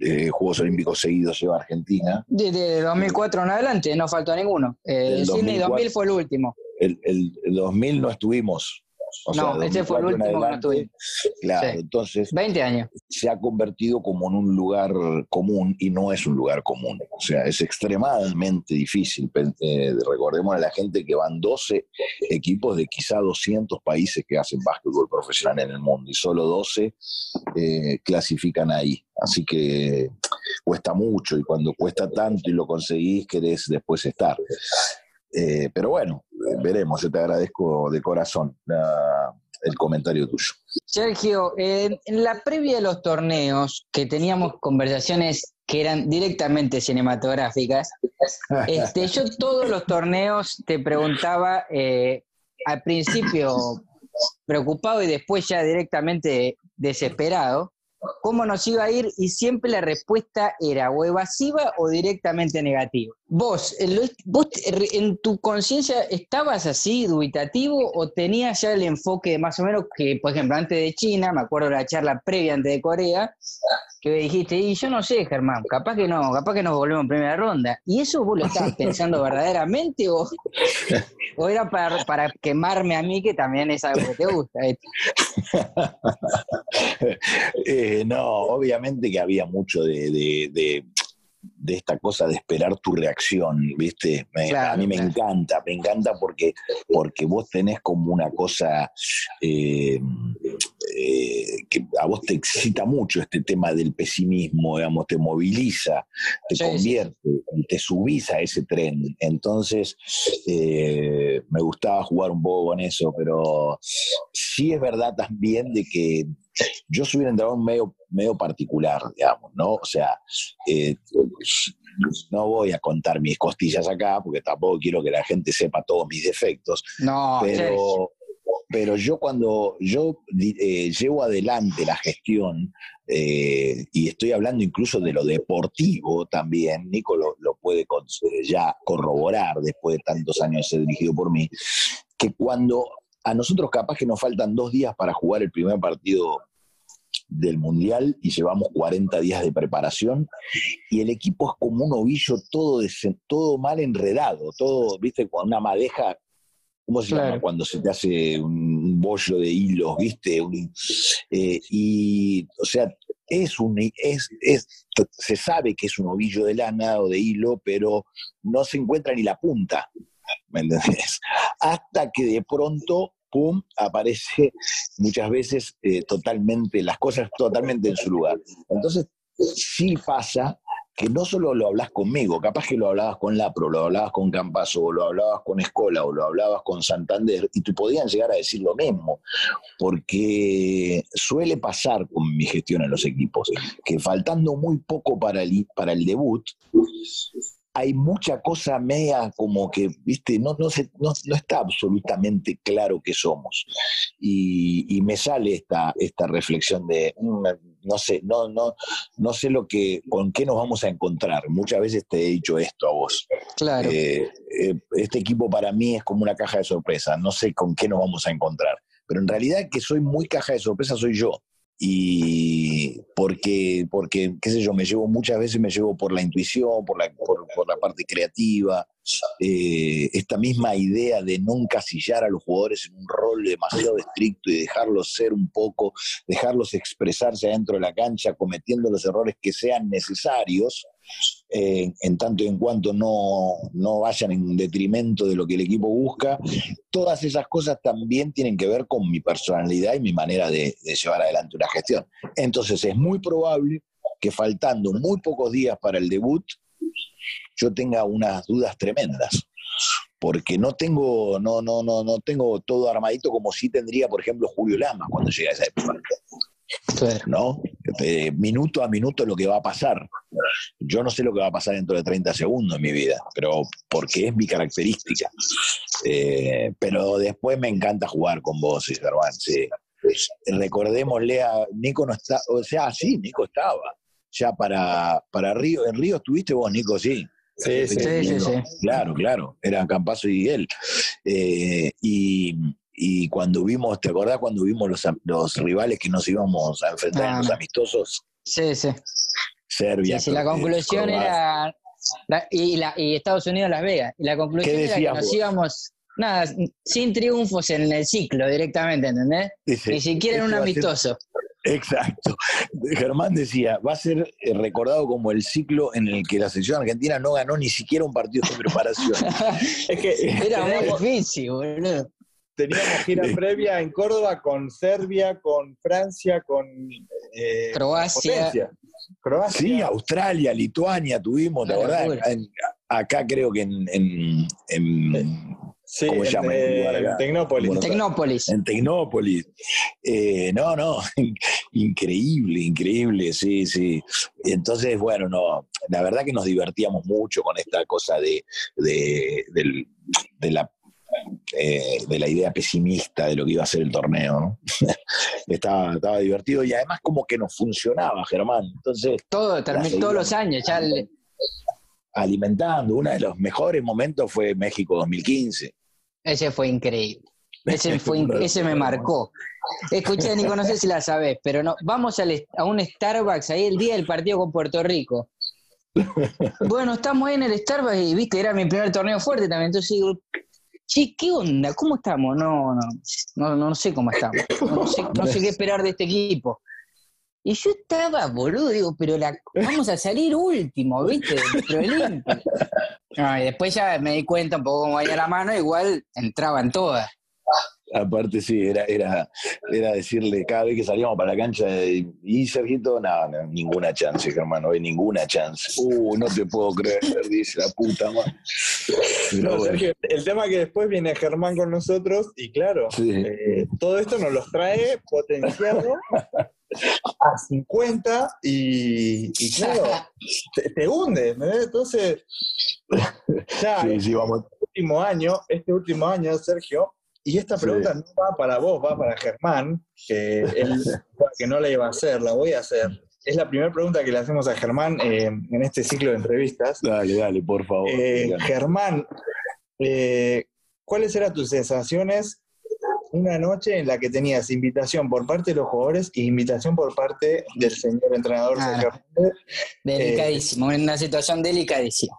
D: eh, Juegos Olímpicos seguidos lleva Argentina.
B: Desde 2004 en adelante no faltó ninguno. Eh,
D: Del
B: Sydney
D: 2004.
B: 2000 fue el último.
D: el, el, el 2000 no estuvimos. O sea,
B: no, ese fue el
D: 2004 en
B: último que no
D: adelante,
B: tuvimos.
D: Claro,
B: Sí.
D: entonces
B: 20 años.
D: se ha convertido como en un lugar común y no es un lugar común. O sea, es extremadamente difícil. Eh, recordemos a la gente que van 12 equipos de quizá 200 países que hacen básquetbol profesional en el mundo y solo 12 eh, clasifican ahí. Así que cuesta mucho y cuando cuesta tanto y lo conseguís, querés después estar. Eh, pero bueno, eh, veremos. Yo te agradezco de corazón la- el comentario tuyo.
B: Sergio, en, en la previa de los torneos, que teníamos conversaciones que eran directamente cinematográficas, este, yo todos los torneos te preguntaba eh, al principio preocupado y después ya directamente desesperado, cómo nos iba a ir y siempre la respuesta era o evasiva o directamente negativa. ¿Vos, vos en tu conciencia estabas así, dubitativo, o tenías ya el enfoque de más o menos que, por ejemplo, antes de China, me acuerdo de la charla previa antes de Corea, que dijiste, y yo no sé, Germán, capaz que no, capaz que nos volvemos en primera ronda. ¿Y eso vos lo estabas pensando verdaderamente o, o era para, para quemarme a mí, que también es algo que te gusta? eh?
D: Eh, no, obviamente que había mucho de, de- de- de esta cosa de esperar tu reacción, ¿viste? Me-
B: Claro,
D: a mí me
B: claro.
D: encanta, me encanta porque, porque vos tenés como una cosa eh, eh, que a vos te excita mucho este tema del pesimismo, digamos, te moviliza, te
B: Sí,
D: convierte, te subís a ese tren. Entonces, eh, me gustaba jugar un poco con eso, pero sí es verdad también de que yo soy un entrenador medio, medio particular, digamos, ¿no? O sea, eh, no voy a contar mis costillas acá, porque tampoco quiero que la gente sepa todos mis defectos,
B: No,
D: pero, pero yo cuando yo eh, llevo adelante la gestión, eh, y estoy hablando incluso de lo deportivo también, Nico lo, lo puede con- eh, ya corroborar después de tantos años de ser dirigido por mí, que cuando a nosotros capaz que nos faltan dos días para jugar el primer partido del Mundial y llevamos 40 días de preparación y el equipo es como un ovillo todo, todo mal enredado, todo, viste, con una madeja, ¿cómo se llama? Cuando se te hace un bollo de hilos, viste, Un- eh, y, o sea, es un, es, es, se sabe que es un ovillo de lana o de hilo, pero no se encuentra ni la punta, ¿me entendés? Hasta que de pronto, pum, aparece muchas veces eh, totalmente, las cosas totalmente en su lugar. Entonces, sí pasa que no solo lo hablas conmigo, capaz que lo hablabas con Lapro, lo hablabas con Campaso, o lo hablabas con Escola, o lo hablabas con Santander, y te podían llegar a decir lo mismo, porque suele pasar con mi gestión en los equipos, que faltando muy poco para el, para el debut, hay mucha cosa media como que, viste, no, no, se, no, no está absolutamente claro qué somos. Y, y me sale esta, esta reflexión de, mm, no sé, no, no, no sé lo que, con qué nos vamos a encontrar. Muchas veces te he dicho esto a vos.
B: Claro.
D: Eh, eh, este equipo para mí es como una caja de sorpresa, no sé con qué nos vamos a encontrar. Pero en realidad que soy muy caja de sorpresa soy yo. Y porque, porque, qué sé yo, me llevo muchas veces, me llevo por la intuición, por la, por, por la parte creativa, eh, esta misma idea de no encasillar a los jugadores en un rol demasiado estricto y dejarlos ser un poco, dejarlos expresarse adentro de la cancha, cometiendo los errores que sean necesarios, eh, en tanto y en cuanto no, no vayan en detrimento de lo que el equipo busca. Todas esas cosas también tienen que ver con mi personalidad y mi manera de, llevar adelante una gestión. Entonces es muy probable que faltando muy pocos días para el debut, yo tenga unas dudas tremendas. Porque no tengo, no, no, no, no tengo todo armadito como sí tendría, por ejemplo, Julio Lama cuando llega a esa época.
B: Claro.
D: ¿no? Eh, minuto a minuto lo que va a pasar. Yo no sé lo que va a pasar dentro de 30 segundos en mi vida, pero porque es mi característica. Eh, pero después me encanta jugar con vos, Germán, sí. Recordémosle a Nico no está, o sea, sí, Nico estaba. Ya para, para Río, en Río estuviste vos, Nico, sí.
A: Sí, sí.
B: Sí, sí, sí.
D: Claro, claro, eran Campazo y él. Eh, y, y cuando vimos, ¿te acordás cuando vimos los, los rivales que nos íbamos a enfrentar en
B: Ah,
D: los
B: no.
D: amistosos?
B: Sí, sí.
D: Serbia.
B: Sí, sí, la conclusión
D: Croacia.
B: era. la- y, la- y Estados Unidos, Las Vegas. Y la conclusión
D: ¿Qué
B: era que nos
D: vos?
B: íbamos, nada, sin triunfos en el ciclo directamente, ¿entendés?
D: Dice,
B: Ni siquiera en un
D: ser-
B: amistoso.
D: Exacto. Germán decía, va a ser eh, recordado como el ciclo en el que la selección argentina no ganó ni siquiera un partido de preparación.
A: Es que
B: Era muy difícil, boludo.
A: Teníamos gira previa en Córdoba con Serbia, con Francia, con eh,
B: Croacia.
A: Croacia.
D: Sí, Australia, Lituania tuvimos, la
B: Una
D: verdad. Acá, en- acá creo que en, en- en-
A: Sí,
D: ¿Cómo se
A: en,
D: llama
A: eh,
D: acá?
A: Tecnópolis.
D: Bueno,
B: Tecnópolis.
D: en Tecnópolis. Eh, no, no, increíble, increíble, sí, sí. Entonces, bueno, no, la verdad que nos divertíamos mucho con esta cosa de, de, del- de la eh, de la idea pesimista de lo que iba a ser el torneo, ¿no? estaba, estaba divertido y además como que nos funcionaba, Germán. Entonces,
B: Todo, todos los años. Ya
D: alimentando, uno de los mejores momentos fue México 2015.
B: ese fue increíble. Ese, fue, ese me marcó. Escuché, Nico, no sé si la sabés, pero no, vamos al a un Starbucks ahí el día del partido con Puerto Rico. Bueno, estamos ahí en el Starbucks y viste, era mi primer torneo fuerte también. Entonces digo, che, ¿qué onda? ¿Cómo estamos? No, no, no, no sé cómo estamos. No sé, no sé qué esperar de este equipo. Y yo estaba, boludo, digo, pero la, vamos a salir último, ¿viste? Y después ya me di cuenta un poco cómo venía la mano, igual entraban todas.
D: Aparte, sí, era, era, era decirle cada vez que salíamos para la cancha, eh, y Sergito, no, no, ninguna chance, Germán, no hay ninguna chance. Uh, no te puedo creer, dice la puta madre.
A: No,
D: bueno,
A: Sergio, el tema que después viene Germán con nosotros y claro,
D: Sí.
A: eh, todo esto nos los trae potenciado a 50 y, y claro, te, te hunde, ¿entendés? Entonces, ya
D: sí, sí, vamos.
A: este último año, este último año, Sergio, y esta
D: Sí.
A: pregunta no va para vos, va para Germán, que él que no la iba a hacer, la voy a hacer. Es la primera pregunta que le hacemos a Germán eh, en este ciclo de entrevistas.
D: Dale, dale, por favor.
A: Eh. Germán, eh, ¿cuáles eran tus sensaciones una noche en la que tenías invitación por parte de los jugadores y invitación por parte del señor entrenador
B: Ah,
A: Sergio?
B: Delicadísimo, en una situación delicadísima.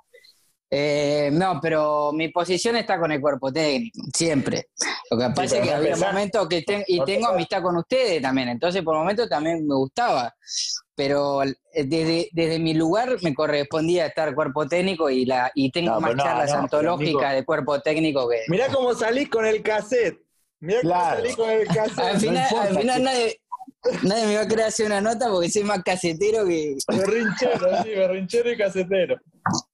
B: Eh, no, pero mi posición está con el cuerpo técnico, siempre. Lo que pasa es que había momentos que ten- y tengo amistad con ustedes también, entonces por momentos también me gustaba. Pero eh, desde, desde mi lugar me correspondía estar cuerpo técnico y la y tengo
D: No,
B: más
D: no,
B: charlas
D: no,
B: antológicas de cuerpo técnico que.
A: Mirá cómo salís con el cassette. Mirá cómo salís con el cassette.
B: Al final,
D: importa
B: al final
D: que-
B: nadie, nadie me va a querer hacer una nota porque soy más casetero que.
A: Berrinchero, sí, berrinchero y casetero.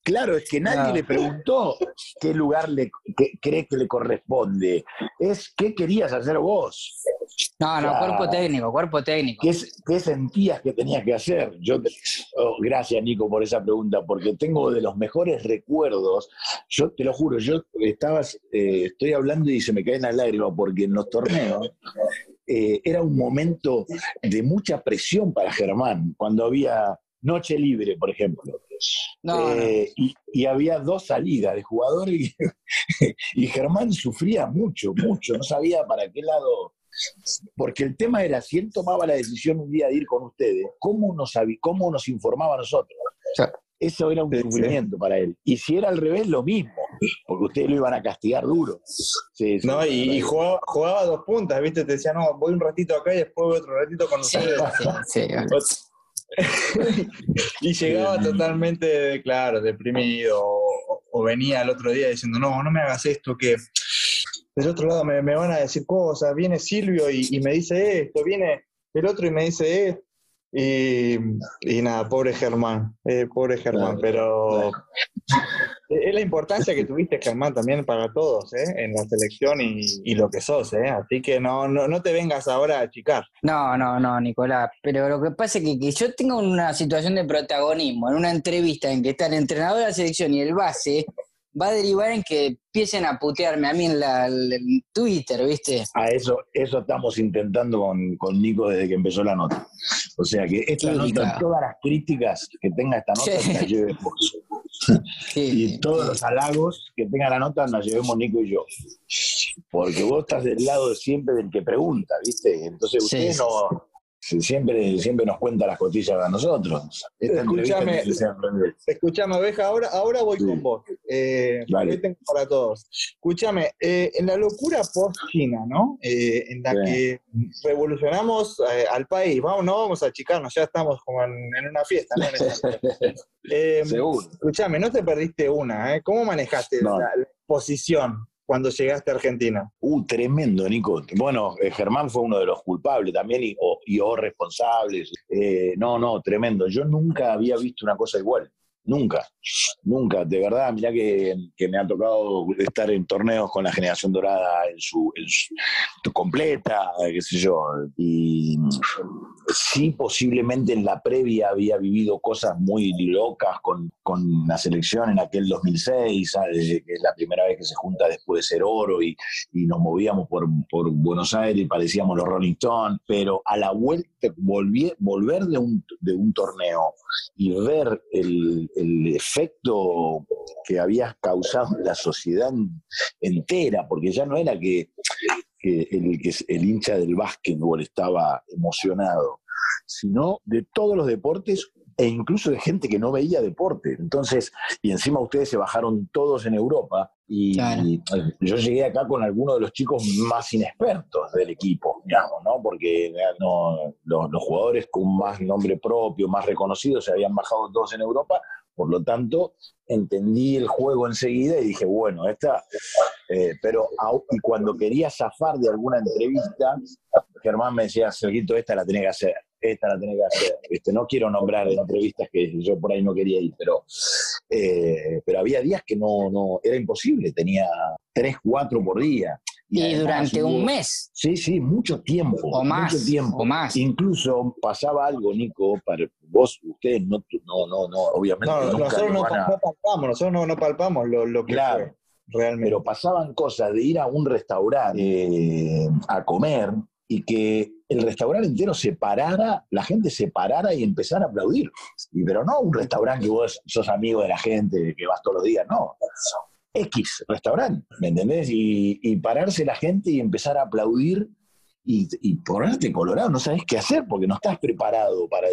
D: Claro, es que nadie
B: No.
D: le preguntó qué lugar le que- cree que le corresponde. Es qué querías hacer vos,
B: No, no, cuerpo técnico, cuerpo técnico.
D: qué, sentías que tenías que hacer. Yo oh, gracias, Nico, por esa pregunta, porque tengo de los mejores recuerdos. Yo te lo juro, yo estabas, eh, estoy hablando y se me caen las lágrimas, porque en los torneos eh, era un momento de mucha presión para Germán, cuando había noche libre, por ejemplo.
B: No, no.
D: Eh, Y, y había dos salidas de jugadores y, y Germán sufría mucho, mucho, no sabía para qué lado. Porque el tema era, si él tomaba la decisión un día de ir con ustedes, ¿cómo nos, cómo nos informaba a nosotros? Eso era un
A: Sí,
D: sufrimiento para él. Y si era al revés, lo mismo, porque ustedes lo iban a castigar duro. Sí, sí,
A: No, y, jugaba, dos puntas, ¿viste? Te decía, no, voy un ratito acá y después voy otro ratito con
B: Sí,
A: ustedes.
B: sí, sí.
A: y llegaba totalmente, claro, deprimido. O, o venía el otro día diciendo, no, no me hagas esto, que del otro lado me, me van a decir cosas. Viene Silvio y, y me dice esto, viene el otro y me dice esto. Y, y nada, pobre Germán, eh, pobre Germán,
D: Claro,
A: pero es la importancia que tuviste, Germán, también para todos, ¿eh? en la selección y, y lo que sos, ¿eh? así que no, no, no te vengas ahora a achicar.
B: No, no, no, Nicolás. Pero lo que pasa es que, que yo tengo una situación de protagonismo en una entrevista en que está el entrenador de la selección y el base, va a derivar en que empiecen a putearme a mí en, la, en Twitter, ¿viste?
D: A eso, eso estamos intentando con, con Nico desde que empezó la nota. O sea que esta
B: Sí,
D: nota,
B: claro.
D: todas las críticas que tenga esta nota,
B: Sí.
D: las lleve.
B: Sí,
D: Y todos los halagos que tenga la nota las llevemos Nico y yo. Porque vos estás del lado siempre del que pregunta, ¿viste? Entonces
B: sí,
D: no, siempre, siempre nos cuenta las costillas a nosotros. Esta.
A: Escuchame, oveja, ahora, ahora voy
D: Sí.
A: con vos. Eh, hoy tengo para todos. Escúchame, eh, en la locura post-China, ¿no? Eh, en la que revolucionamos eh, al país, vamos, no vamos a achicarnos, ya estamos como en, en una fiesta, ¿no?
D: Seguro.
A: escúchame, no te perdiste una, ¿eh? ¿Cómo manejaste
D: No.
A: la, la exposición cuando llegaste a Argentina?
D: Uh, tremendo, Nico. Bueno, eh, Germán fue uno de los culpables también y o, y o responsables. Eh, no, no, tremendo. Yo nunca había visto una cosa igual. Nunca, nunca. De verdad, mirá que, que me ha tocado estar en torneos con la generación dorada en su, en su completa, qué sé yo. Y sí, posiblemente en la previa había vivido cosas muy locas con, con la selección en aquel 2006, ¿sabes? que es la primera vez que se junta después de ser oro y, y nos movíamos por, por Buenos Aires y parecíamos los Rolling Stones, pero a la vuelta, volví- volver de un, de un torneo y ver el, el efecto que había causado la sociedad entera, porque ya no era que, el, que el hincha del básquetbol estaba emocionado, sino de todos los deportes e incluso de gente que no veía deporte. Entonces, y encima ustedes se bajaron todos en Europa y,
B: Claro.
D: y, yo llegué acá con algunos de los chicos más inexpertos del equipo, digamos, ¿no? Porque no, los, los jugadores con más nombre propio, más reconocidos, se habían bajado todos en Europa, por lo tanto, entendí el juego enseguida y dije, bueno, esta... eh, pero y cuando quería zafar de alguna entrevista, Germán me decía, Sergito, esta la tenés que hacer, esta la tenés que hacer. ¿Viste? No quiero nombrar entrevistas que yo por ahí no quería ir, pero, eh, pero había días que no, no, era imposible, tenía tres, cuatro por día.
B: Y
D: además
B: durante un mes
D: Sí, sí, mucho tiempo.
B: o más.
D: Mucho tiempo.
B: O más.
D: Incluso pasaba algo, Nico, para vos, ustedes no, no, no, no obviamente
A: No,
D: nunca
A: nosotros no,
D: van a-
A: no palpamos, nosotros no, no palpamos lo, lo que
D: Claro.
A: fue realmente.
D: pero pasaban cosas de ir a un restaurante eh, a comer y que el restaurante entero se parara, la gente se parara y empezara a aplaudir. Y, pero no un restaurante que vos sos amigo de la gente, que vas todos los días, no. X restaurante, ¿me entendés? Y, pararse la gente y empezar a aplaudir y, y ponerte colorado, no sabes qué hacer porque no estás preparado para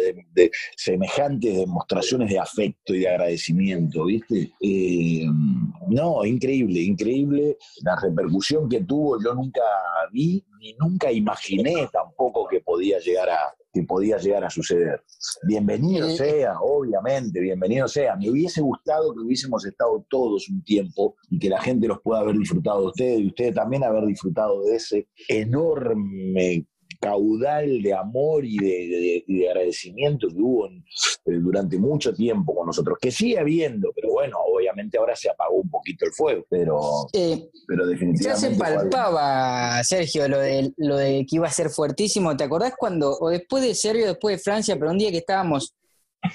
D: semejantes demostraciones de afecto y de agradecimiento, ¿viste? Eh, no, increíble, increíble. La repercusión que tuvo yo nunca vi ni nunca imaginé tampoco que podía llegar a, que podía llegar a suceder. Bienvenido
B: Eh,
D: sea, obviamente, bienvenido sea. Me hubiese gustado que hubiésemos estado todos un tiempo y que la gente los pueda haber disfrutado de ustedes y ustedes también haber disfrutado de ese enorme caudal de amor y de, de- de agradecimiento que hubo en- eh, durante mucho tiempo con nosotros, que sigue habiendo, pero bueno, obviamente ahora se apagó un poquito el fuego, pero,
B: Eh,
D: pero
B: ya
D: definitivamente...
B: se
D: fue algo-
B: palpaba, Sergio, lo de, lo de que iba a ser fuertísimo. ¿Te acordás cuando, o después de Serbia, después de Francia, pero un día que estábamos,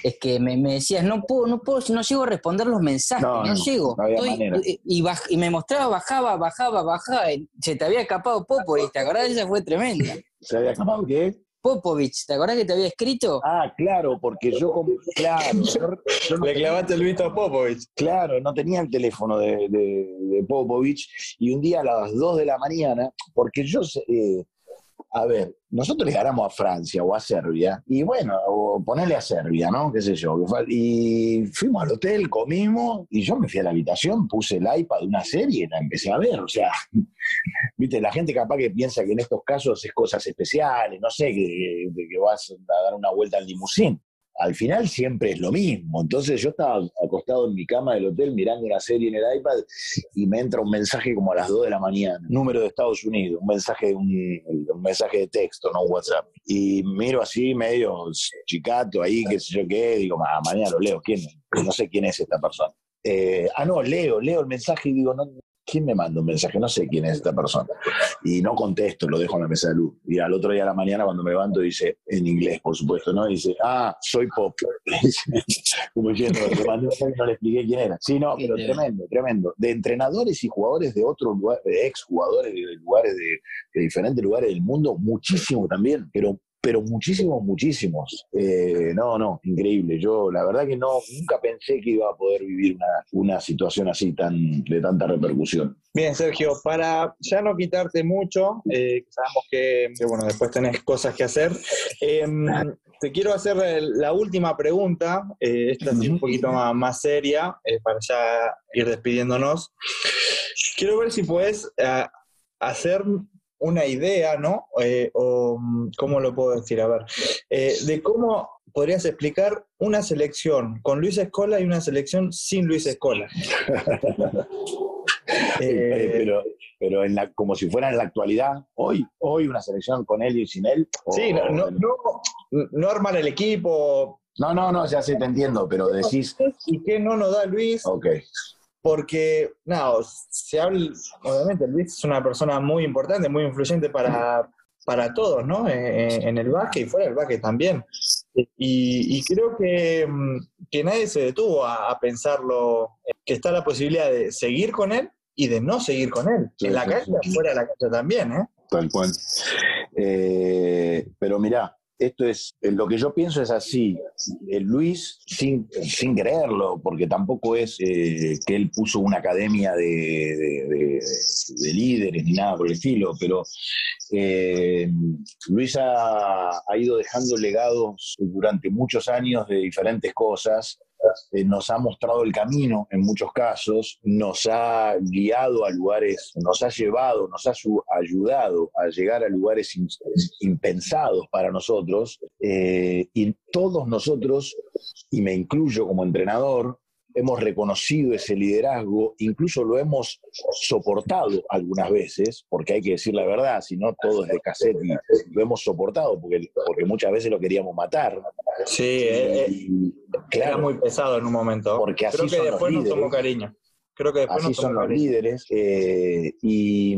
B: es que me, me decías, no puedo, no puedo, no llego a responder los mensajes,
D: No,
B: no,
D: no,
B: llego.
D: no había
B: Estoy-
D: manera.
B: y, y baj- y me mostraba, bajaba, bajaba, bajaba, y se te había escapado Popovich, ¿te acordás? Esa fue tremenda.
D: ¿Se había acabado qué?
B: Popovich, ¿te acordás que te había escrito?
D: Ah, claro, porque yo, como- claro, yo, yo no
A: Le
D: tenía-
A: clavaste el visto a Popovich.
D: Claro, no tenía el teléfono de, de, de Popovich y un día a las 2 de la mañana, porque yo, sé, eh, a ver, nosotros le ganamos a Francia o a Serbia, y bueno, o ponerle a Serbia, ¿no? ¿Qué sé yo? Y fuimos al hotel, comimos, y yo me fui a la habitación, puse el iPad de una serie y la empecé a ver, o sea, viste, la gente capaz que piensa que en estos casos es cosas especiales, no sé, que- que vas a dar una vuelta al limusín al final siempre es lo mismo. Entonces yo estaba acostado en mi cama del hotel mirando una serie en el iPad y me entra un mensaje como a las 2 de la mañana, número de Estados Unidos, un mensaje, un, mensaje de texto, no un WhatsApp. Y miro así medio chicato ahí, qué sé yo qué, digo, "Ma, mañana lo leo, ¿quién? No sé quién es esta persona. Eh, ah, no, leo, leo el mensaje y digo, no, ¿quién me manda un mensaje? No sé quién es esta persona. Y no contesto, lo dejo en la mesa de luz. Y al otro día a la mañana cuando me levanto dice, en inglés por supuesto, ¿no? Dice, ah, soy Pop. Como diciendo, y no le expliqué quién era. Sí, no, pero tremendo, tremendo. De entrenadores y jugadores de otros lugares, de ex jugadores de lugares de, de diferentes lugares del mundo, muchísimo también, pero pero muchísimos, muchísimos. Eh, no, no, increíble. Yo la verdad que no, nunca pensé que iba a poder vivir una, una situación así tan, de tanta repercusión.
A: Bien, Sergio, para ya no quitarte mucho, eh, sabemos que, que, bueno, después tenés cosas que hacer. Eh, te quiero hacer la última pregunta, eh, esta es un poquito más, más seria, eh, para ya ir despidiéndonos. Quiero ver si puedes uh, hacer una idea, ¿no? Eh, o cómo lo puedo decir, a ver, eh, de cómo podrías explicar una selección con Luis Escola y una selección sin Luis Escola.
D: eh, pero pero en la, como si fuera en la actualidad, hoy, hoy una selección con él y sin él.
A: Sí, no, no, no, no armar el equipo.
D: No, no, no, ya sé, te entiendo, pero decís.
A: ¿Y qué no nos da Luis?
D: Ok.
A: Porque, no, se habla, obviamente, Luis es una persona muy importante, muy influyente para, para todos, ¿no? En, en el básquet y fuera del básquet también. Y, y creo que, que, nadie se detuvo a, a pensarlo, que está la posibilidad de seguir con él y de no seguir con él. Sí, en la sí, cancha, sí. fuera de la cancha también, ¿eh?
D: Tal cual. Eh, pero mirá, esto es, lo que yo pienso es así. Eh, Luis, sin, sin creerlo, porque tampoco es eh, que él puso una academia de, de, de, de, líderes ni nada por el estilo, pero eh, Luis ha, ido dejando legados durante muchos años de diferentes cosas. Eh, nos ha mostrado el camino en muchos casos, nos ha guiado a lugares, nos ha llevado, nos ha ayudado a llegar a lugares impensados para nosotros eh, y todos nosotros, y me incluyo como entrenador, hemos reconocido ese liderazgo, incluso lo hemos soportado algunas veces, porque hay que decir la verdad, si no todo es de cassette, y lo hemos soportado, porque, porque muchas veces lo queríamos matar.
A: Sí, eh, y, claro, era muy pesado en un momento.
D: Porque así
A: Creo que
D: son
A: después nos tomó cariño. Creo que después
D: así
A: nos tomó
D: son los líderes, eh, y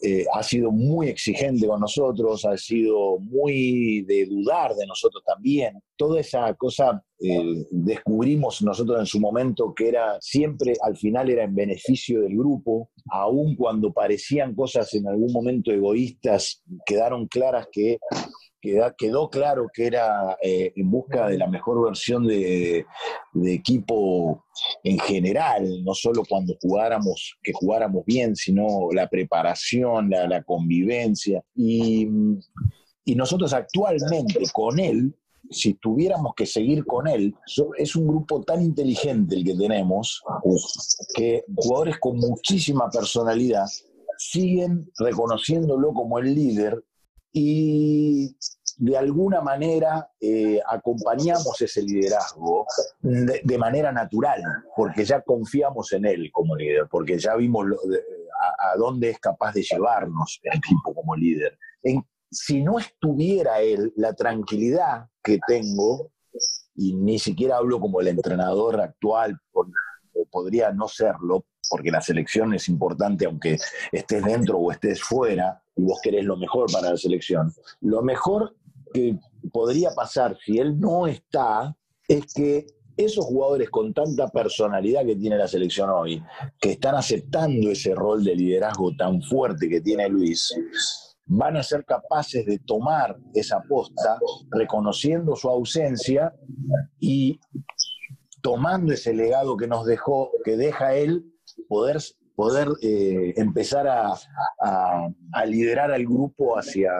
D: eh, ha sido muy exigente con nosotros, ha sido muy de dudar de nosotros también. Toda esa cosa eh, descubrimos nosotros en su momento que era siempre, al final era en beneficio del grupo, aun cuando parecían cosas en algún momento egoístas, quedaron claras que quedó claro que era eh, en busca de la mejor versión de, equipo en general, no solo cuando jugáramos, que jugáramos bien, sino la preparación, la, la convivencia. Y, y nosotros actualmente con él, si tuviéramos que seguir con él, es un grupo tan inteligente el que tenemos, que jugadores con muchísima personalidad siguen reconociéndolo como el líder y de alguna manera eh, acompañamos ese liderazgo de, de, manera natural, porque ya confiamos en él como líder, porque ya vimos lo, a, a, dónde es capaz de llevarnos el equipo como líder. Si no estuviera él, la tranquilidad que tengo, y ni siquiera hablo como el entrenador actual, podría no serlo, porque la selección es importante aunque estés dentro o estés fuera y vos querés lo mejor para la selección. Lo mejor que podría pasar si él no está es que esos jugadores con tanta personalidad que tiene la selección hoy, que están aceptando ese rol de liderazgo tan fuerte que tiene Luis, van a ser capaces de tomar esa posta, reconociendo su ausencia y tomando ese legado que nos dejó, que deja él, poder, poder eh, empezar a, a, a, liderar al grupo hacia,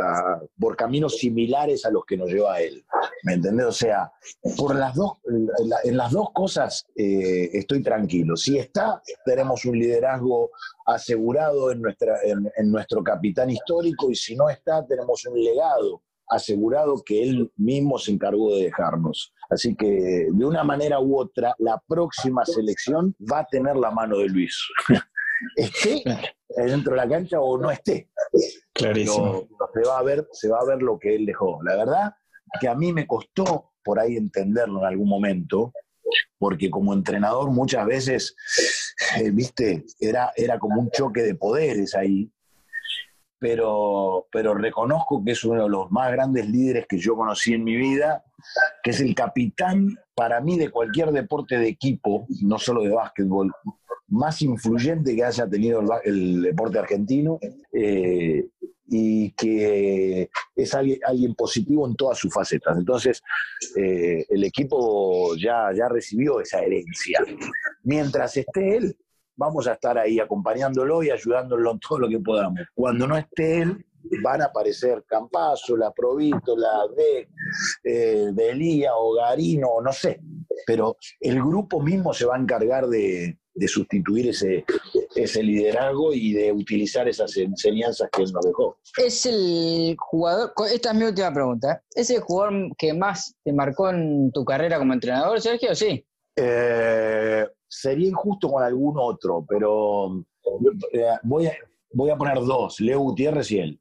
D: por caminos similares a los que nos lleva a él. ¿Me entendés? O sea, por las dos, en, la, en las dos cosas eh, estoy tranquilo. Si está, tenemos un liderazgo asegurado en, nuestra, en, en nuestro capitán histórico y si no está, tenemos un legado asegurado que él mismo se encargó de dejarnos. Así que de una manera u otra, la próxima selección va a tener la mano de Luis. esté dentro de la cancha o no esté.
A: Clarísimo.
D: Pero, se, va a ver, se va a ver lo que él dejó. La verdad que a mí me costó por ahí entenderlo en algún momento, porque como entrenador muchas veces, eh, viste, era, era como un choque de poderes ahí, pero, pero reconozco que es uno de los más grandes líderes que yo conocí en mi vida, que es el capitán para mí de cualquier deporte de equipo, no solo de básquetbol, más influyente que haya tenido el, deporte argentino. Eh, y que es alguien, positivo en todas sus facetas. Entonces, eh, el equipo ya, ya recibió esa herencia. Mientras esté él, vamos a estar ahí acompañándolo y ayudándolo en todo lo que podamos. Cuando no esté él, van a aparecer Campazo, la Provítola, de, eh, de o Garino, no sé. Pero el grupo mismo se va a encargar de, de sustituir ese, ese liderazgo y de utilizar esas enseñanzas que él nos dejó.
B: Es el jugador, esta es mi última pregunta, ¿es el jugador que más te marcó en tu carrera como entrenador, Sergio? Sí.
D: Eh, sería injusto con algún otro, pero eh, voy, a, voy a poner dos, Leo Gutiérrez y él.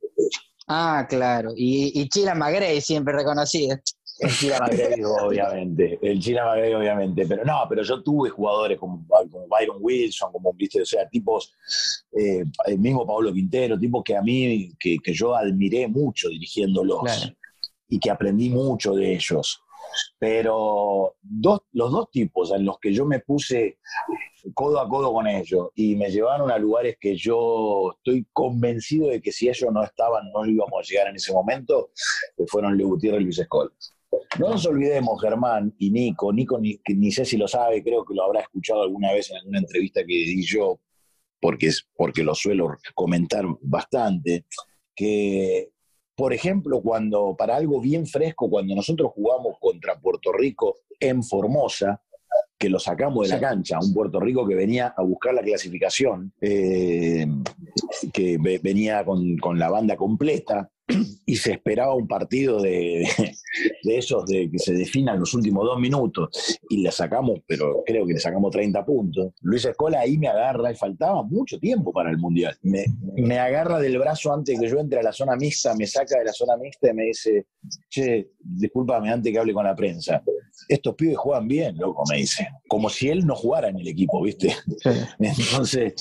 B: Ah, claro. Y, y Chila Magrey siempre reconocido.
D: El Chila Magrey, obviamente. El Chila Magrey, obviamente. Pero no, pero yo tuve jugadores como, como Byron Wilson, como, viste, o sea, tipos, eh, el mismo Pablo Quintero, tipos que a mí, que, que yo admiré mucho dirigiéndolos
B: Claro.
D: y que aprendí mucho de ellos. Pero dos, los dos tipos en los que yo me puse codo a codo con ellos y me llevaron a lugares que yo estoy convencido de que si ellos no estaban, no íbamos a llegar en ese momento, eh, fueron Leo Gutiérrez y Luis Escola. No nos olvidemos, Germán y Nico, Nico ni, ni sé si lo sabe, creo que lo habrá escuchado alguna vez en alguna entrevista que di yo, porque, es, porque lo suelo comentar bastante, que, por ejemplo, cuando para algo bien fresco, cuando nosotros jugamos contra Puerto Rico en Formosa, que lo sacamos de la cancha, un Puerto Rico que venía a buscar la clasificación, eh, que ve- venía con, con la banda completa, y se esperaba un partido de, de esos de que se definan los últimos dos minutos y le sacamos, pero creo que le sacamos 30 puntos. Luis Escola ahí me agarra y faltaba mucho tiempo para el Mundial. Me, me agarra del brazo antes que yo entre a la zona mixta, me saca de la zona mixta y me dice, che, discúlpame antes que hable con la prensa. Estos pibes juegan bien, loco, me dice. Como si él no jugara en el equipo, ¿viste? Entonces,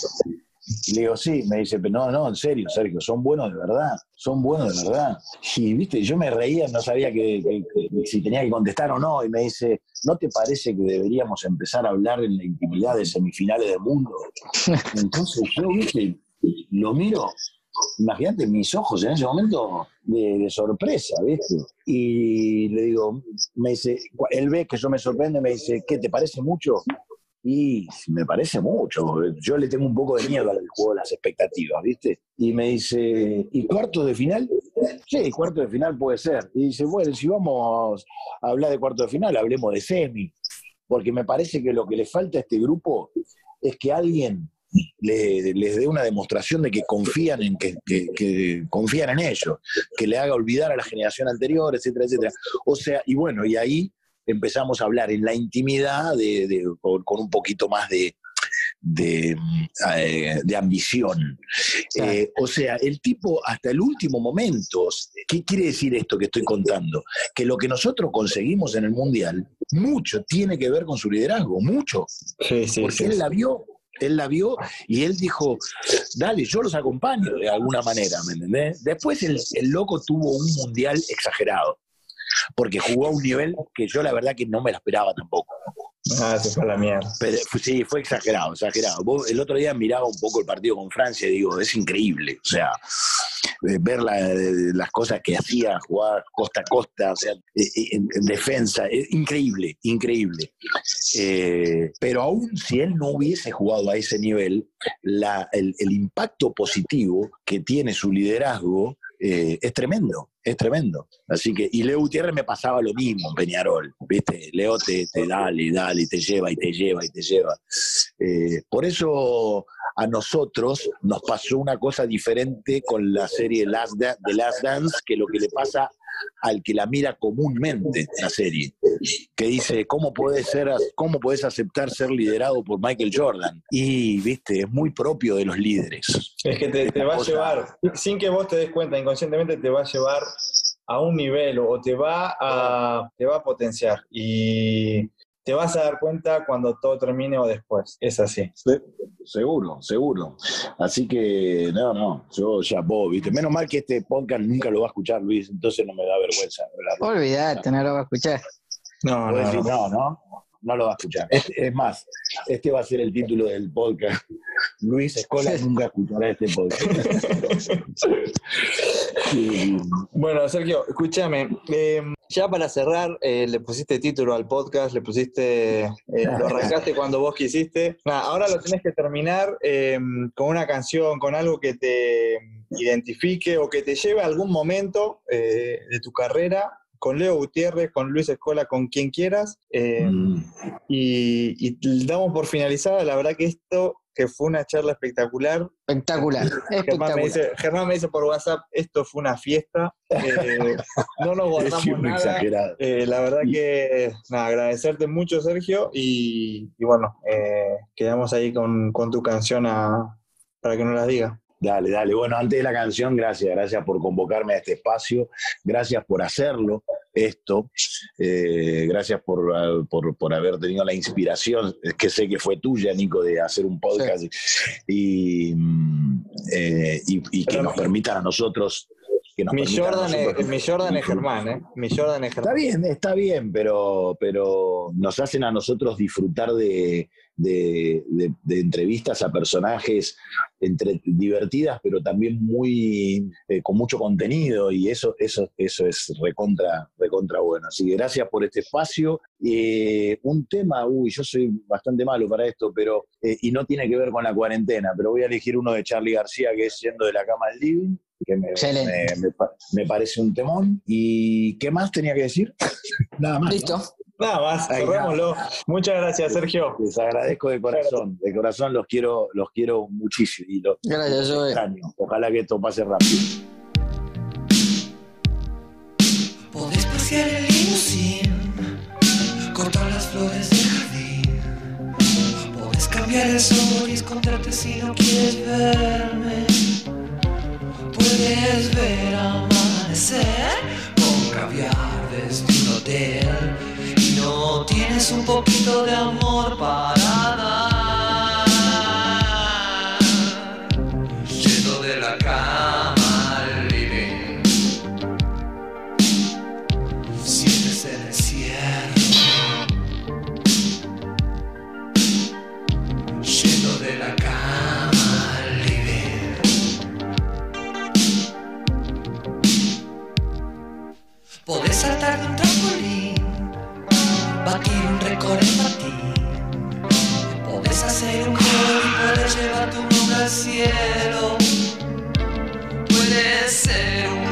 D: le digo, sí, me dice, pero no, no, en serio, Sergio, son buenos de verdad, son buenos de verdad. Y, viste, yo me reía, no sabía que, que- que- si tenía que contestar o no, y me dice, ¿no te parece que deberíamos empezar a hablar en la intimidad de semifinales del mundo? Entonces yo, viste, lo miro, imagínate mis ojos en ese momento de, de sorpresa, ¿viste? Y le digo, me dice, él ve que yo me sorprende, me dice, ¿qué te parece mucho? Y me parece mucho. Yo le tengo un poco de miedo al juego de las expectativas, ¿viste? Y me dice, ¿y cuartos de final? Sí, cuartos de final puede ser. Y dice, bueno, si vamos a hablar de cuartos de final, hablemos de semi. Porque me parece que lo que le falta a este grupo es que alguien le- les dé una demostración de que confían en que- que confían en ellos, que le haga olvidar a la generación anterior, etcétera, etcétera. O sea, y bueno, y ahí empezamos a hablar en la intimidad de, de- con, con un poquito más de, de, eh, de ambición.
B: Claro.
D: Eh, o sea, el tipo hasta el último momento, ¿qué quiere decir esto que estoy contando? Que lo que nosotros conseguimos en el Mundial, mucho tiene que ver con su liderazgo, mucho
A: Sí, sí,
D: porque
A: sí.
D: él la vio, él la vio y él dijo, dale, yo los acompaño de alguna manera, ¿me entendés? Después el, el loco tuvo un mundial exagerado, porque jugó a un nivel que yo la verdad que no me lo esperaba tampoco.
A: Ah, se fue a la mierda.
D: Pero sí, fue exagerado, exagerado. Vos, el otro día miraba un poco el partido con Francia y digo, es increíble. O sea, eh, ver la- las cosas que hacía, jugar costa a costa, o sea, eh, en, en defensa, es increíble, increíble. Eh, pero aún si él no hubiese jugado a ese nivel, la- el, el impacto positivo que tiene su liderazgo eh, es tremendo, es tremendo. Así que, y Leo Gutiérrez me pasaba lo mismo en Peñarol, ¿viste? Leo te, te dale, dale, y te lleva, y te lleva, y te lleva. Eh, por eso a nosotros nos pasó una cosa diferente con la serie Last de Last Dance que lo que le pasa al que la mira comúnmente la serie, que dice, ¿cómo puedes, ser, ¿cómo puedes aceptar ser liderado por Michael Jordan? Y, viste, es muy propio de los líderes.
A: Es que te, te va a llevar, sin que vos te des cuenta, inconscientemente te va a llevar a un nivel o te va a, te va a potenciar. Y te vas a dar cuenta cuando todo termine o después. Es así.
D: Se- Seguro, seguro. Así que, no, no, yo ya vos, viste. Menos mal que este podcast nunca lo va a escuchar Luis, entonces no me da vergüenza.
B: Olvídate, no lo va a escuchar.
A: No, no, no.
D: no, no, no lo va a escuchar. Es más, este va a ser el título del podcast. Luis Escola nunca escuchará este podcast. Sí.
A: Bueno, Sergio, escúchame. eh, ya para cerrar, eh, le pusiste título al podcast, le pusiste, eh, lo arrancaste cuando vos quisiste. Ahora lo tenés que terminar eh, con una canción, con algo que te identifique o que te lleve a algún momento eh, de tu carrera, con Leo Gutiérrez, con Luis Escola, con quien quieras. eh,
D: Mm.
A: y, y damos por finalizada, la verdad que esto que fue una charla espectacular.
B: Espectacular,
A: Germán me, dice, Germán me dice por WhatsApp, esto fue una fiesta, eh, no nos
D: Es
A: guardamos
D: siempre
A: nada. Eh, la verdad que, nada, agradecerte mucho, Sergio, y, y bueno, eh, quedamos ahí con, con tu canción a- para que nos las diga.
D: Dale, dale. Bueno, antes de la canción, gracias, gracias por convocarme a este espacio, gracias por hacerlo, esto, eh, gracias por, por, por haber tenido la inspiración, que sé que fue tuya, Nico, de hacer un podcast y, mm, eh, y, y que nos permitan a nosotros... Que nos
A: Mi
D: a
A: Jordan, es, mi Jordan es. Germán, ¿eh? Mi Jordan es
D: Está bien, está bien, pero, pero nos hacen a nosotros disfrutar de, de- de- de entrevistas a personajes entre, divertidas, pero también muy eh, con mucho contenido, y eso, eso, eso es recontra, recontra bueno. Así que gracias por este espacio. Eh, un tema, uy, yo soy bastante malo para esto, pero, eh, y no tiene que ver con la cuarentena, pero voy a elegir uno de Charlie García, que es Yendo de la cama al living, que me, me- me pa- me parece un temón. ¿Y qué más tenía que decir? Nada más. ¿no?
A: Nada más, cerrémoslo. Muchas gracias, Sergio.
D: Les agradezco de corazón, de corazón los quiero, los quiero muchísimo y los,
B: Gracias,
D: los
B: Joe.
D: extraño. Ojalá que esto pase rápido.
E: Podés pasear el limusín, cortar las flores del jardín. Podés cambiar el sol y esconderte si no quieres verme. Puedes ver amanecer con caviar desde un hotel. No tienes un poquito de amor para dar. Yendo de la cama al living. Sientes el encierro Yendo de la cama Podés saltar de un corre para ti. Podés hacer un gol y podés llevar tu mundo al cielo. Puede ser un